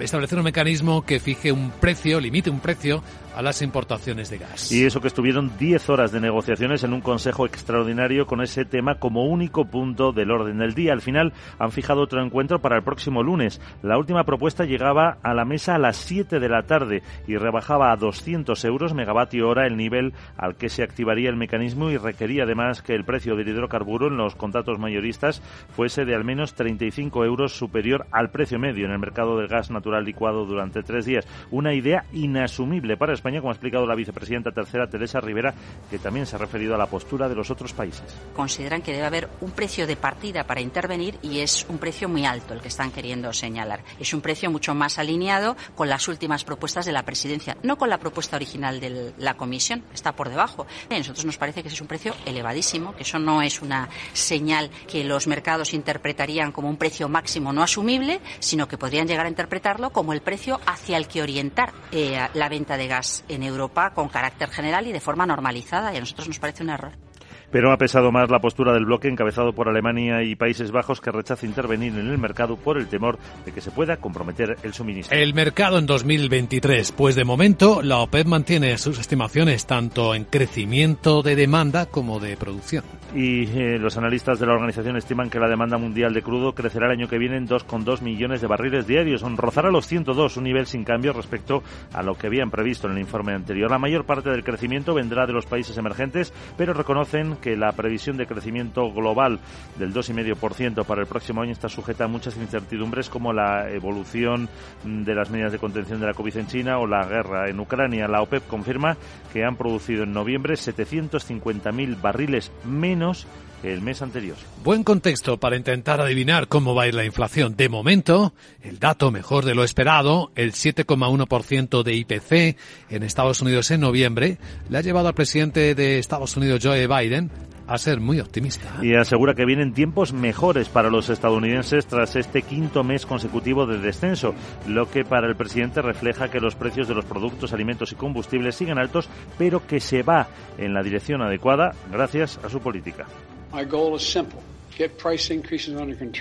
establecer un mecanismo que fije un precio, limite un precio a las importaciones de gas. Y eso que estuvieron 10 horas de negociaciones en un consejo extraordinario con ese tema como único punto del orden del día. Al final han fijado otro encuentro para el próximo lunes. La última propuesta llegaba a la mesa a las 7 de la tarde y rebajaba a 200 euros megavatio hora el nivel al que se activaría el mecanismo y requería además que el precio del hidrocarburo en los contratos mayoristas fuese de al menos 35 euros superior al precio medio en el mercado del gas natural licuado durante tres días. Una idea inasumible para España, como ha explicado la vicepresidenta tercera, Teresa Rivera, que también se ha referido a la postura de los otros países. Consideran que debe haber un precio de partida para intervenir y es un precio muy alto el que están queriendo señalar. Es un precio mucho más alineado con las últimas propuestas de la presidencia, no con la propuesta original de la Comisión, está por debajo. A nosotros nos parece que ese es un precio elevadísimo, que eso no es una señal que los mercados interpretarían como un precio máximo no asumible, sino que podrían llegar a interpretarlo como el precio hacia el que orientar eh, la venta de gas en Europa con carácter general y de forma normalizada y a nosotros nos parece un error. Pero ha pesado más la postura del bloque encabezado por Alemania y Países Bajos que rechaza intervenir en el mercado por el temor de que se pueda comprometer el suministro. El mercado en 2023, pues de momento la OPEP mantiene sus estimaciones tanto en crecimiento de demanda como de producción. Y eh, los analistas de la organización estiman que la demanda mundial de crudo crecerá el año que viene en 2,2 millones de barriles diarios, rozará los 102, un nivel sin cambio respecto a lo que habían previsto en el informe anterior. La mayor parte del crecimiento vendrá de los países emergentes, pero reconocen que la previsión de crecimiento global del 2,5% para el próximo año está sujeta a muchas incertidumbres como la evolución de las medidas de contención de la COVID en China o la guerra en Ucrania. La OPEP confirma que han producido en noviembre 750.000 barriles menos el mes anterior. Buen contexto para intentar adivinar cómo va a ir la inflación. De momento, el dato mejor de lo esperado, el 7,1% de IPC en Estados Unidos en noviembre, le ha llevado al presidente de Estados Unidos, Joe Biden, a ser muy optimista. Y asegura que vienen tiempos mejores para los estadounidenses tras este quinto mes consecutivo de descenso, lo que para el presidente refleja que los precios de los productos, alimentos y combustibles siguen altos, pero que se va en la dirección adecuada gracias a su política.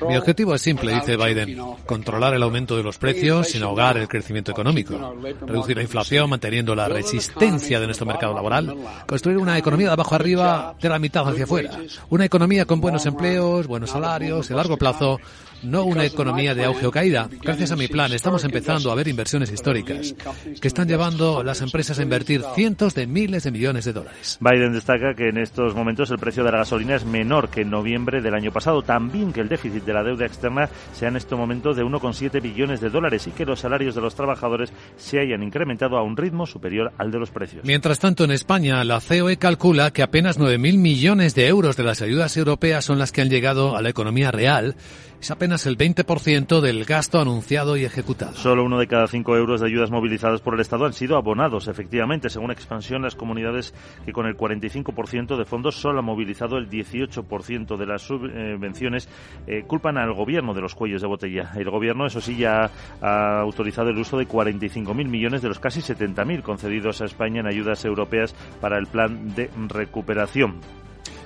Mi objetivo es simple, dice Biden, controlar el aumento de los precios sin ahogar el crecimiento económico, reducir la inflación manteniendo la resistencia de nuestro mercado laboral, construir una economía de abajo arriba de la mitad hacia afuera, una economía con buenos empleos, buenos salarios, a largo plazo, no una economía de auge o caída. Gracias a mi plan estamos empezando a ver inversiones históricas que están llevando las empresas a invertir cientos de miles de millones de dólares. Biden destaca que en estos momentos el precio de la gasolina es menor que en noviembre del año pasado. También que el déficit de la deuda externa sea en este momento de 1,7 billones de dólares y que los salarios de los trabajadores se hayan incrementado a un ritmo superior al de los precios. Mientras tanto, en España, la COE calcula que apenas 9.000 millones de euros de las ayudas europeas son las que han llegado a la economía real es apenas el 20% del gasto anunciado y ejecutado. Solo uno de cada cinco euros de ayudas movilizadas por el Estado han sido abonados, efectivamente, según Expansión, las comunidades que con el 45% de fondos solo han movilizado el 18% de las subvenciones eh, culpan al gobierno de los cuellos de botella. El gobierno, eso sí, ya ha autorizado el uso de 45.000 millones de los casi 70.000 concedidos a España en ayudas europeas para el plan de recuperación.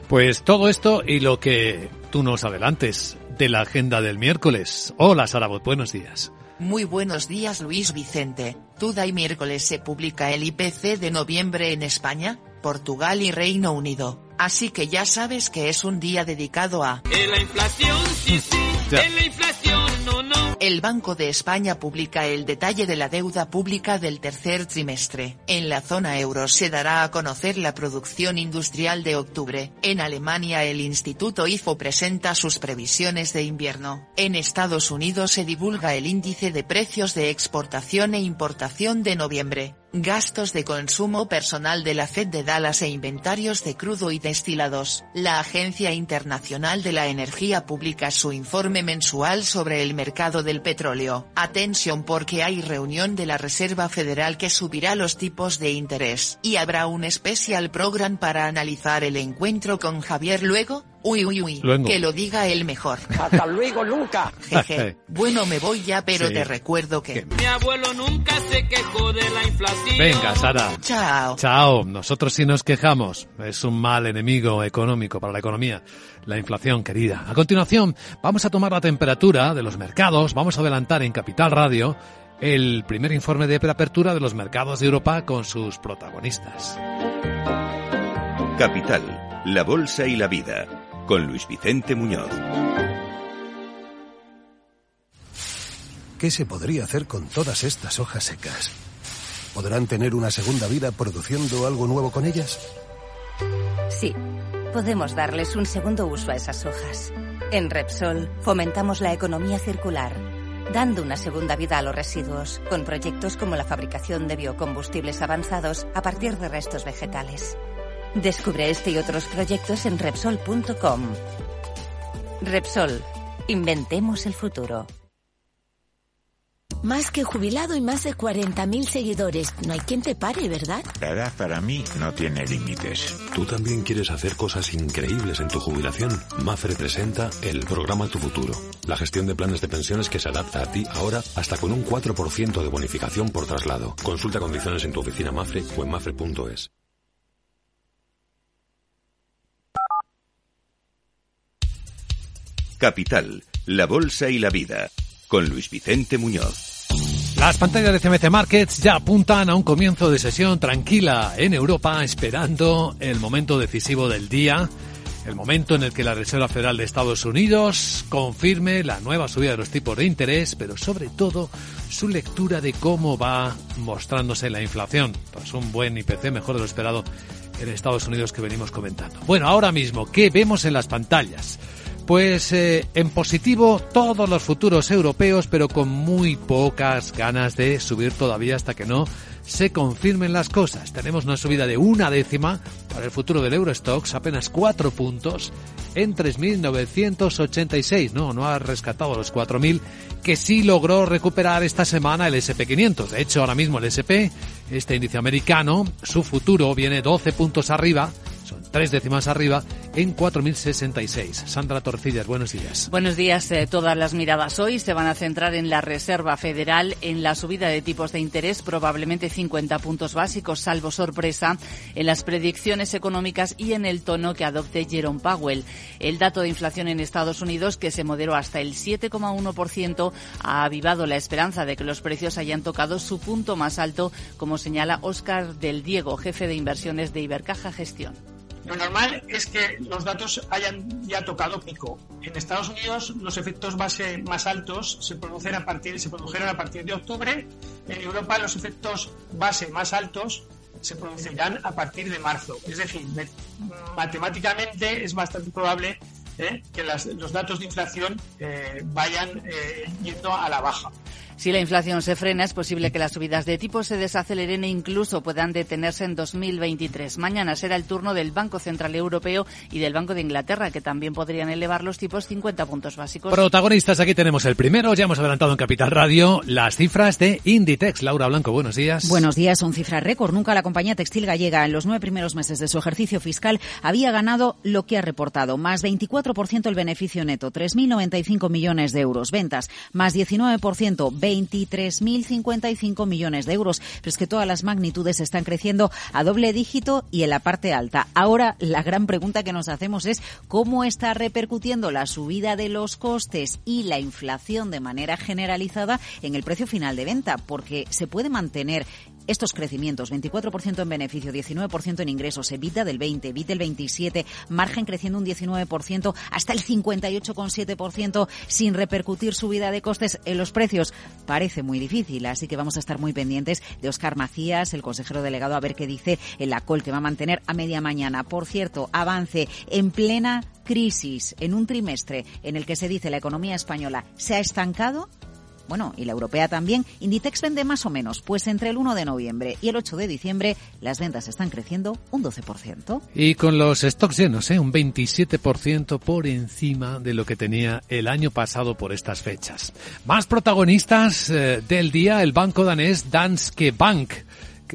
Pues todo esto y lo que tú nos adelantes de la agenda del miércoles. Hola, Sarabot, buenos días. Muy buenos días, Luis Vicente. Tuda y miércoles se publica el IPC de noviembre en España, Portugal y Reino Unido. Así que ya sabes que es un día dedicado a... En la inflación, sí, sí. En la inflación, no, no. El Banco de España publica el detalle de la deuda pública del tercer trimestre. En la zona euro se dará a conocer la producción industrial de octubre. En Alemania el Instituto IFO presenta sus previsiones de invierno. En Estados Unidos se divulga el índice de precios de exportación e importación de noviembre. Gastos de consumo personal de la Fed de Dallas e inventarios de crudo y destilados. La Agencia Internacional de la Energía publica su informe mensual sobre el mercado del petróleo. Atención porque hay reunión de la Reserva Federal que subirá los tipos de interés. Y habrá un especial program para analizar el encuentro con Javier luego, Uy, uy, uy. Luego. Que lo diga el mejor. Hasta luego, nunca. (laughs) Jeje. (laughs) Bueno, me voy ya, pero Sí. te recuerdo que... Mi abuelo nunca se quejó de la inflación. Venga, Sara. Chao. Chao. Nosotros sí nos quejamos. Es un mal enemigo económico para la economía. La inflación, querida. A continuación, vamos a tomar la temperatura de los mercados. Vamos a adelantar en Capital Radio el primer informe de preapertura de los mercados de Europa con sus protagonistas. Capital, la Bolsa y la Vida, con Luis Vicente Muñoz. ¿Qué se podría hacer con todas estas hojas secas? ¿Podrán tener una segunda vida produciendo algo nuevo con ellas? Sí, podemos darles un segundo uso a esas hojas. En Repsol fomentamos la economía circular, dando una segunda vida a los residuos, con proyectos como la fabricación de biocombustibles avanzados a partir de restos vegetales. Descubre este y otros proyectos en Repsol.com. Repsol, inventemos el futuro. Más que jubilado y más de 40.000 seguidores. No hay quien te pare, ¿verdad? La edad para mí no tiene límites. ¿Tú también quieres hacer cosas increíbles en tu jubilación? Mafre presenta el programa Tu Futuro. La gestión de planes de pensiones que se adapta a ti ahora hasta con un 4% de bonificación por traslado. Consulta condiciones en tu oficina Mafre o en mafre.es. Capital, la Bolsa y la Vida, con Luis Vicente Muñoz. Las pantallas de CMC Markets ya apuntan a un comienzo de sesión tranquila en Europa, esperando el momento decisivo del día, el momento en el que la Reserva Federal de Estados Unidos confirme la nueva subida de los tipos de interés, pero sobre todo su lectura de cómo va mostrándose la inflación, tras un buen IPC mejor de lo esperado en Estados Unidos que venimos comentando. Bueno, ahora mismo, ¿qué vemos en las pantallas? Pues eh, en positivo todos los futuros europeos, pero con muy pocas ganas de subir todavía hasta que no se confirmen las cosas. Tenemos una subida de una décima para el futuro del Eurostox, apenas cuatro puntos en 3.986. No, no ha rescatado los 4.000 que sí logró recuperar esta semana el SP500. De hecho, ahora mismo el SP, este índice americano, su futuro viene 12 puntos arriba tres décimas arriba en 4.066. Sandra Torcillas, buenos días. Buenos días. Eh, todas las miradas hoy se van a centrar en la Reserva Federal, en la subida de tipos de interés, probablemente 50 puntos básicos, salvo sorpresa, en las predicciones económicas y en el tono que adopte Jerome Powell. El dato de inflación en Estados Unidos, que se moderó hasta el 7,1%, ha avivado la esperanza de que los precios hayan tocado su punto más alto, como señala Óscar del Diego, jefe de inversiones de Ibercaja Gestión. Lo normal es que los datos hayan ya tocado pico. En Estados Unidos los efectos base más altos se a partir se produjeron a partir de octubre. En Europa los efectos base más altos se producirán a partir de marzo. Es decir, me- matemáticamente es bastante probable eh, que los datos de inflación eh, vayan eh, yendo a la baja. Si la inflación se frena, es posible que las subidas de tipos se desaceleren e incluso puedan detenerse en 2023. Mañana será el turno del Banco Central Europeo y del Banco de Inglaterra, que también podrían elevar los tipos 50 puntos básicos. Protagonistas, aquí tenemos el primero, ya hemos adelantado en Capital Radio, las cifras de Inditex. Laura Blanco, buenos días. Buenos días, son cifras récord. Nunca la compañía textil gallega en los nueve primeros meses de su ejercicio fiscal había ganado lo que ha reportado. Más 24% el beneficio neto, 3.095 millones de euros. Ventas, más 19%, 23.055 millones de euros. Pero es que todas las magnitudes están creciendo a doble dígito y en la parte alta. Ahora, la gran pregunta que nos hacemos es cómo está repercutiendo la subida de los costes y la inflación de manera generalizada en el precio final de venta, porque se puede mantener estos crecimientos, 24% en beneficio, 19% en ingresos, EBITDA del 20, EBIT del 27, margen creciendo un 19%, hasta el 58,7% sin repercutir subida de costes en los precios. Parece muy difícil, así que vamos a estar muy pendientes de Oscar Macías, el consejero delegado, a ver qué dice en la col que va a mantener a media mañana. Por cierto, avance en plena crisis, en un trimestre en el que se dice la economía española se ha estancado bueno, y la europea también, Inditex vende más o menos, pues entre el 1 de noviembre y el 8 de diciembre las ventas están creciendo un 12%. Y con los stocks llenos, ¿eh? un 27% por encima de lo que tenía el año pasado por estas fechas. Más protagonistas eh, del día, el banco danés Danske Bank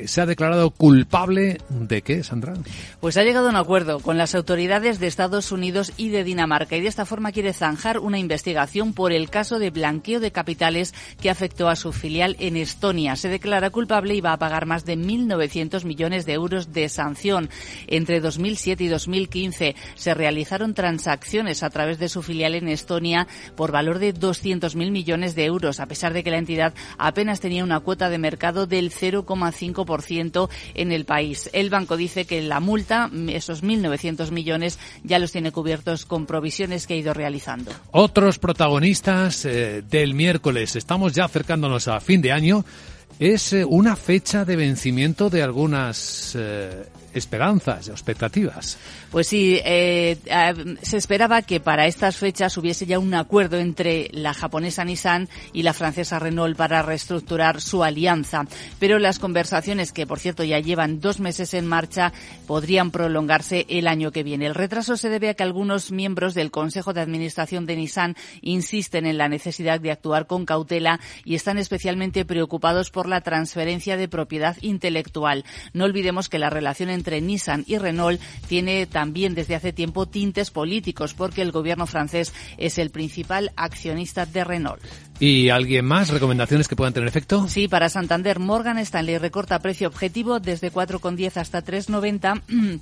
se ha declarado culpable de qué, Sandra? Pues ha llegado a un acuerdo con las autoridades de Estados Unidos y de Dinamarca y de esta forma quiere zanjar una investigación por el caso de blanqueo de capitales que afectó a su filial en Estonia. Se declara culpable y va a pagar más de 1.900 millones de euros de sanción. Entre 2007 y 2015 se realizaron transacciones a través de su filial en Estonia por valor de 200.000 millones de euros, a pesar de que la entidad apenas tenía una cuota de mercado del 0,5% en el país. El banco dice que la multa, esos 1.900 millones, ya los tiene cubiertos con provisiones que ha ido realizando. Otros protagonistas eh, del miércoles. Estamos ya acercándonos a fin de año. Es eh, una fecha de vencimiento de algunas eh, esperanzas, expectativas. Pues sí, eh, se esperaba que para estas fechas hubiese ya un acuerdo entre la japonesa Nissan y la francesa Renault para reestructurar su alianza. Pero las conversaciones, que por cierto ya llevan dos meses en marcha, podrían prolongarse el año que viene. El retraso se debe a que algunos miembros del Consejo de Administración de Nissan insisten en la necesidad de actuar con cautela y están especialmente preocupados por la transferencia de propiedad intelectual. No olvidemos que la relación entre Nissan y Renault tiene también desde hace tiempo tintes políticos porque el gobierno francés es el principal accionista de Renault. ¿Y alguien más? ¿Recomendaciones que puedan tener efecto? Sí, para Santander, Morgan Stanley recorta precio objetivo desde 4,10 hasta 3,90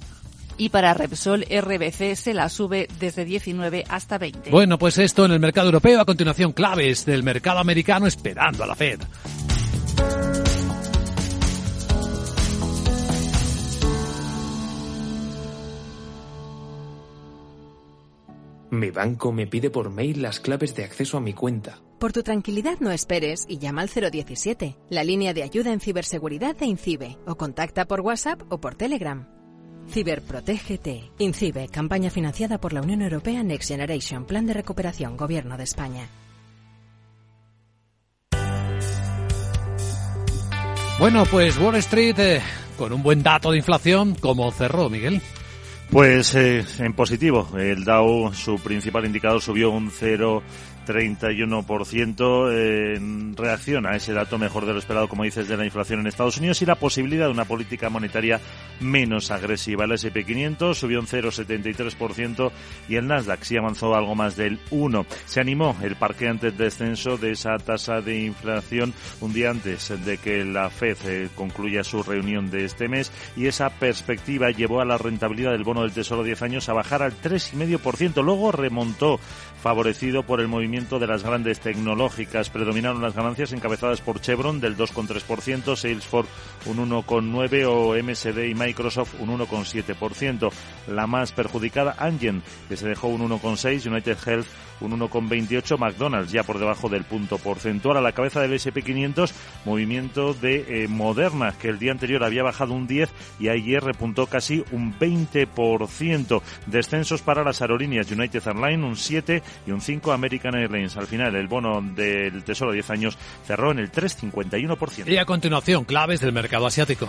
y para Repsol RBC se la sube desde 19 hasta 20. Bueno, pues esto en el mercado europeo. A continuación, claves del mercado americano esperando a la Fed. Mi banco me pide por mail las claves de acceso a mi cuenta. Por tu tranquilidad no esperes y llama al 017, la línea de ayuda en ciberseguridad de INCIBE, o contacta por WhatsApp o por Telegram. Ciberprotégete. INCIBE, campaña financiada por la Unión Europea Next Generation, Plan de Recuperación, Gobierno de España. Bueno, pues Wall Street, eh, con un buen dato de inflación, como cerró, Miguel? Pues eh, en positivo, el Dow, su principal indicador, subió un 0 31% en reacción a ese dato mejor de lo esperado, como dices, de la inflación en Estados Unidos y la posibilidad de una política monetaria menos agresiva. El S&P 500 subió un 0,73% y el Nasdaq sí avanzó algo más del 1. Se animó el parqueante descenso de esa tasa de inflación un día antes de que la Fed eh, concluya su reunión de este mes y esa perspectiva llevó a la rentabilidad del bono del Tesoro 10 años a bajar al 3,5%. Luego remontó favorecido por el movimiento de las grandes tecnológicas. Predominaron las ganancias encabezadas por Chevron del 2,3%, Salesforce un 1,9% o MSD y Microsoft un 1,7%. La más perjudicada, Angen, que se dejó un 1,6%, United Health un 1,28, McDonald's ya por debajo del punto porcentual. A la cabeza del SP500, movimiento de eh, Moderna, que el día anterior había bajado un 10 y ayer repuntó casi un 20%. Descensos para las aerolíneas United Airlines un 7 y un 5 American Airlines. Al final, el bono del Tesoro 10 años cerró en el 3,51%. Y a continuación, claves del mercado asiático.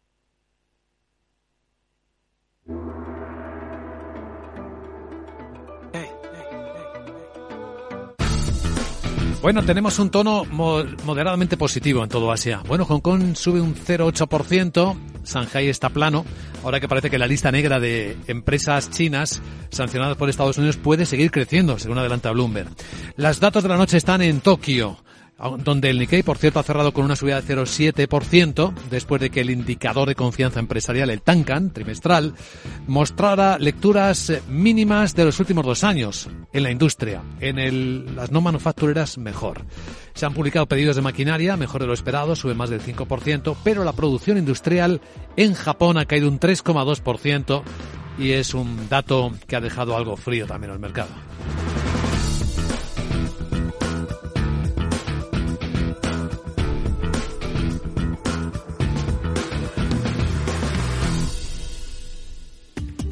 Bueno, tenemos un tono moderadamente positivo en todo Asia. Bueno, Hong Kong sube un 0,8%, Shanghai está plano, ahora que parece que la lista negra de empresas chinas sancionadas por Estados Unidos puede seguir creciendo, según adelanta Bloomberg. Las datos de la noche están en Tokio donde el Nikkei, por cierto, ha cerrado con una subida de 0,7% después de que el indicador de confianza empresarial, el Tankan, trimestral, mostrara lecturas mínimas de los últimos dos años en la industria. En el, las no manufactureras, mejor. Se han publicado pedidos de maquinaria, mejor de lo esperado, sube más del 5%, pero la producción industrial en Japón ha caído un 3,2% y es un dato que ha dejado algo frío también al mercado.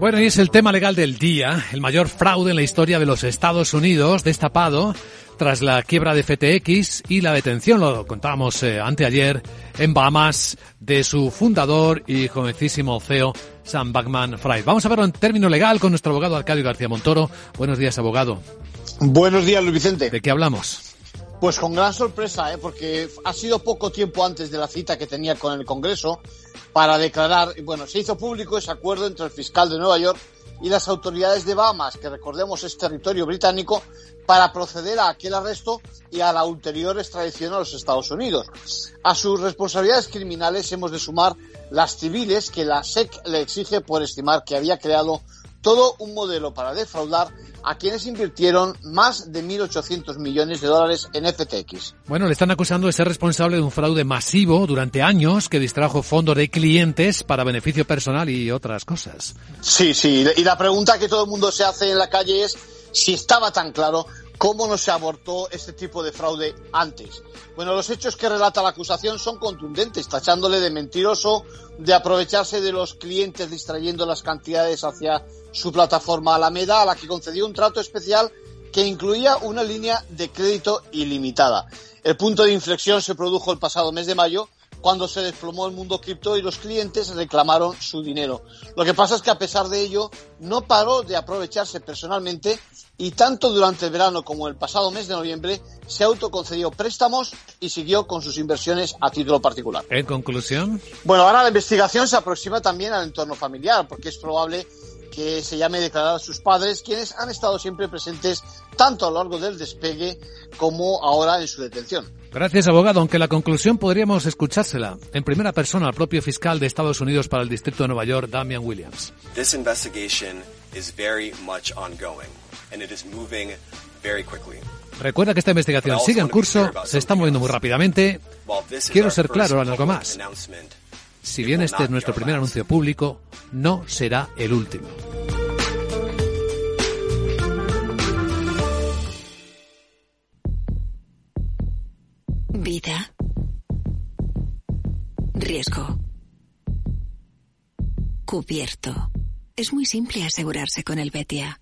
Bueno, y es el tema legal del día, el mayor fraude en la historia de los Estados Unidos, destapado tras la quiebra de FTX y la detención, lo contábamos eh, anteayer, en Bahamas, de su fundador y jovencísimo CEO, Sam Backman Fried. Vamos a verlo en término legal con nuestro abogado Arcadio García Montoro. Buenos días, abogado. Buenos días, Luis Vicente. ¿De qué hablamos? Pues con gran sorpresa, ¿eh? porque ha sido poco tiempo antes de la cita que tenía con el Congreso para declarar, bueno, se hizo público ese acuerdo entre el fiscal de Nueva York y las autoridades de Bahamas, que recordemos es territorio británico, para proceder a aquel arresto y a la ulterior extradición a los Estados Unidos. A sus responsabilidades criminales hemos de sumar las civiles que la SEC le exige por estimar que había creado todo un modelo para defraudar a quienes invirtieron más de 1.800 millones de dólares en FTX. Bueno, le están acusando de ser responsable de un fraude masivo durante años que distrajo fondos de clientes para beneficio personal y otras cosas. Sí, sí, y la pregunta que todo el mundo se hace en la calle es si estaba tan claro ¿Cómo no se abortó este tipo de fraude antes? Bueno, los hechos que relata la acusación son contundentes, tachándole de mentiroso, de aprovecharse de los clientes distrayendo las cantidades hacia su plataforma Alameda, a la que concedió un trato especial que incluía una línea de crédito ilimitada. El punto de inflexión se produjo el pasado mes de mayo, cuando se desplomó el mundo cripto y los clientes reclamaron su dinero. Lo que pasa es que a pesar de ello, no paró de aprovecharse personalmente y tanto durante el verano como el pasado mes de noviembre se autoconcedió préstamos y siguió con sus inversiones a título particular. En conclusión. Bueno, ahora la investigación se aproxima también al entorno familiar, porque es probable que se llame declarar a sus padres, quienes han estado siempre presentes tanto a lo largo del despegue como ahora en su detención. Gracias, abogado. Aunque la conclusión podríamos escuchársela en primera persona al propio fiscal de Estados Unidos para el Distrito de Nueva York, Damian Williams. This investigation is very much ongoing and it is moving very quickly. Recuerda que esta investigación sigue en curso, se está moviendo muy rápidamente. Quiero ser claro en algo más. Si bien este es nuestro primer anuncio público, no será el último. Vida. Riesgo. Cubierto. Es muy simple asegurarse con el Betia.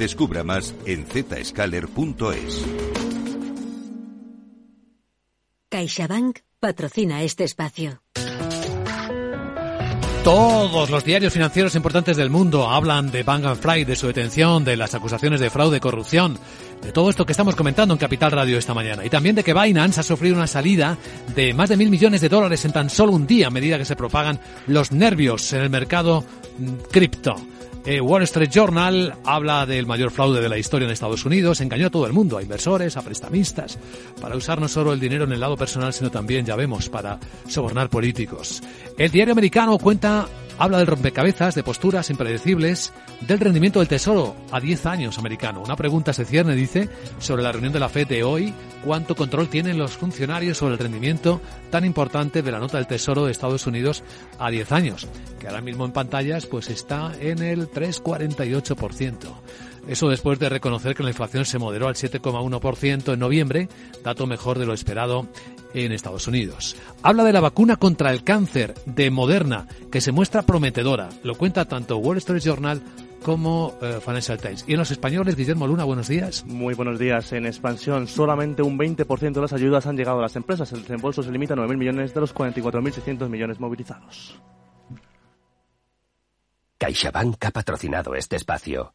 Descubra más en zscaler.es. CaixaBank patrocina este espacio. Todos los diarios financieros importantes del mundo hablan de Bang Fry, de su detención, de las acusaciones de fraude, corrupción, de todo esto que estamos comentando en Capital Radio esta mañana. Y también de que Binance ha sufrido una salida de más de mil millones de dólares en tan solo un día a medida que se propagan los nervios en el mercado mm, cripto. Eh, Wall Street Journal habla del mayor fraude de la historia en Estados Unidos, engañó a todo el mundo, a inversores, a prestamistas, para usar no solo el dinero en el lado personal, sino también, ya vemos, para sobornar políticos. El diario americano cuenta habla del rompecabezas, de posturas impredecibles, del rendimiento del tesoro a 10 años americano. Una pregunta se cierne, dice, sobre la reunión de la FED de hoy, cuánto control tienen los funcionarios sobre el rendimiento tan importante de la nota del tesoro de Estados Unidos a 10 años, que ahora mismo en pantallas pues está en el 3,48%. Eso después de reconocer que la inflación se moderó al 7,1% en noviembre, dato mejor de lo esperado en Estados Unidos. Habla de la vacuna contra el cáncer de Moderna, que se muestra prometedora. Lo cuenta tanto Wall Street Journal como eh, Financial Times. Y en los españoles, Guillermo Luna, buenos días. Muy buenos días. En expansión, solamente un 20% de las ayudas han llegado a las empresas. El desembolso se limita a 9.000 millones de los 44.600 millones movilizados. CaixaBank ha patrocinado este espacio.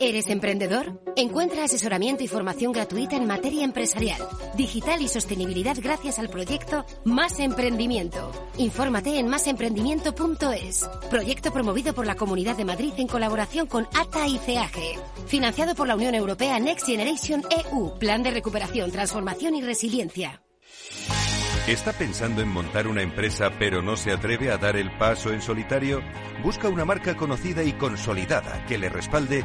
¿Eres emprendedor? Encuentra asesoramiento y formación gratuita en materia empresarial, digital y sostenibilidad gracias al proyecto Más Emprendimiento. Infórmate en másemprendimiento.es. Proyecto promovido por la Comunidad de Madrid en colaboración con ATA y CEAG. Financiado por la Unión Europea Next Generation EU. Plan de recuperación, transformación y resiliencia. ¿Está pensando en montar una empresa pero no se atreve a dar el paso en solitario? Busca una marca conocida y consolidada que le respalde.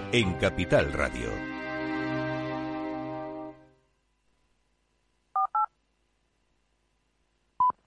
en Capital Radio.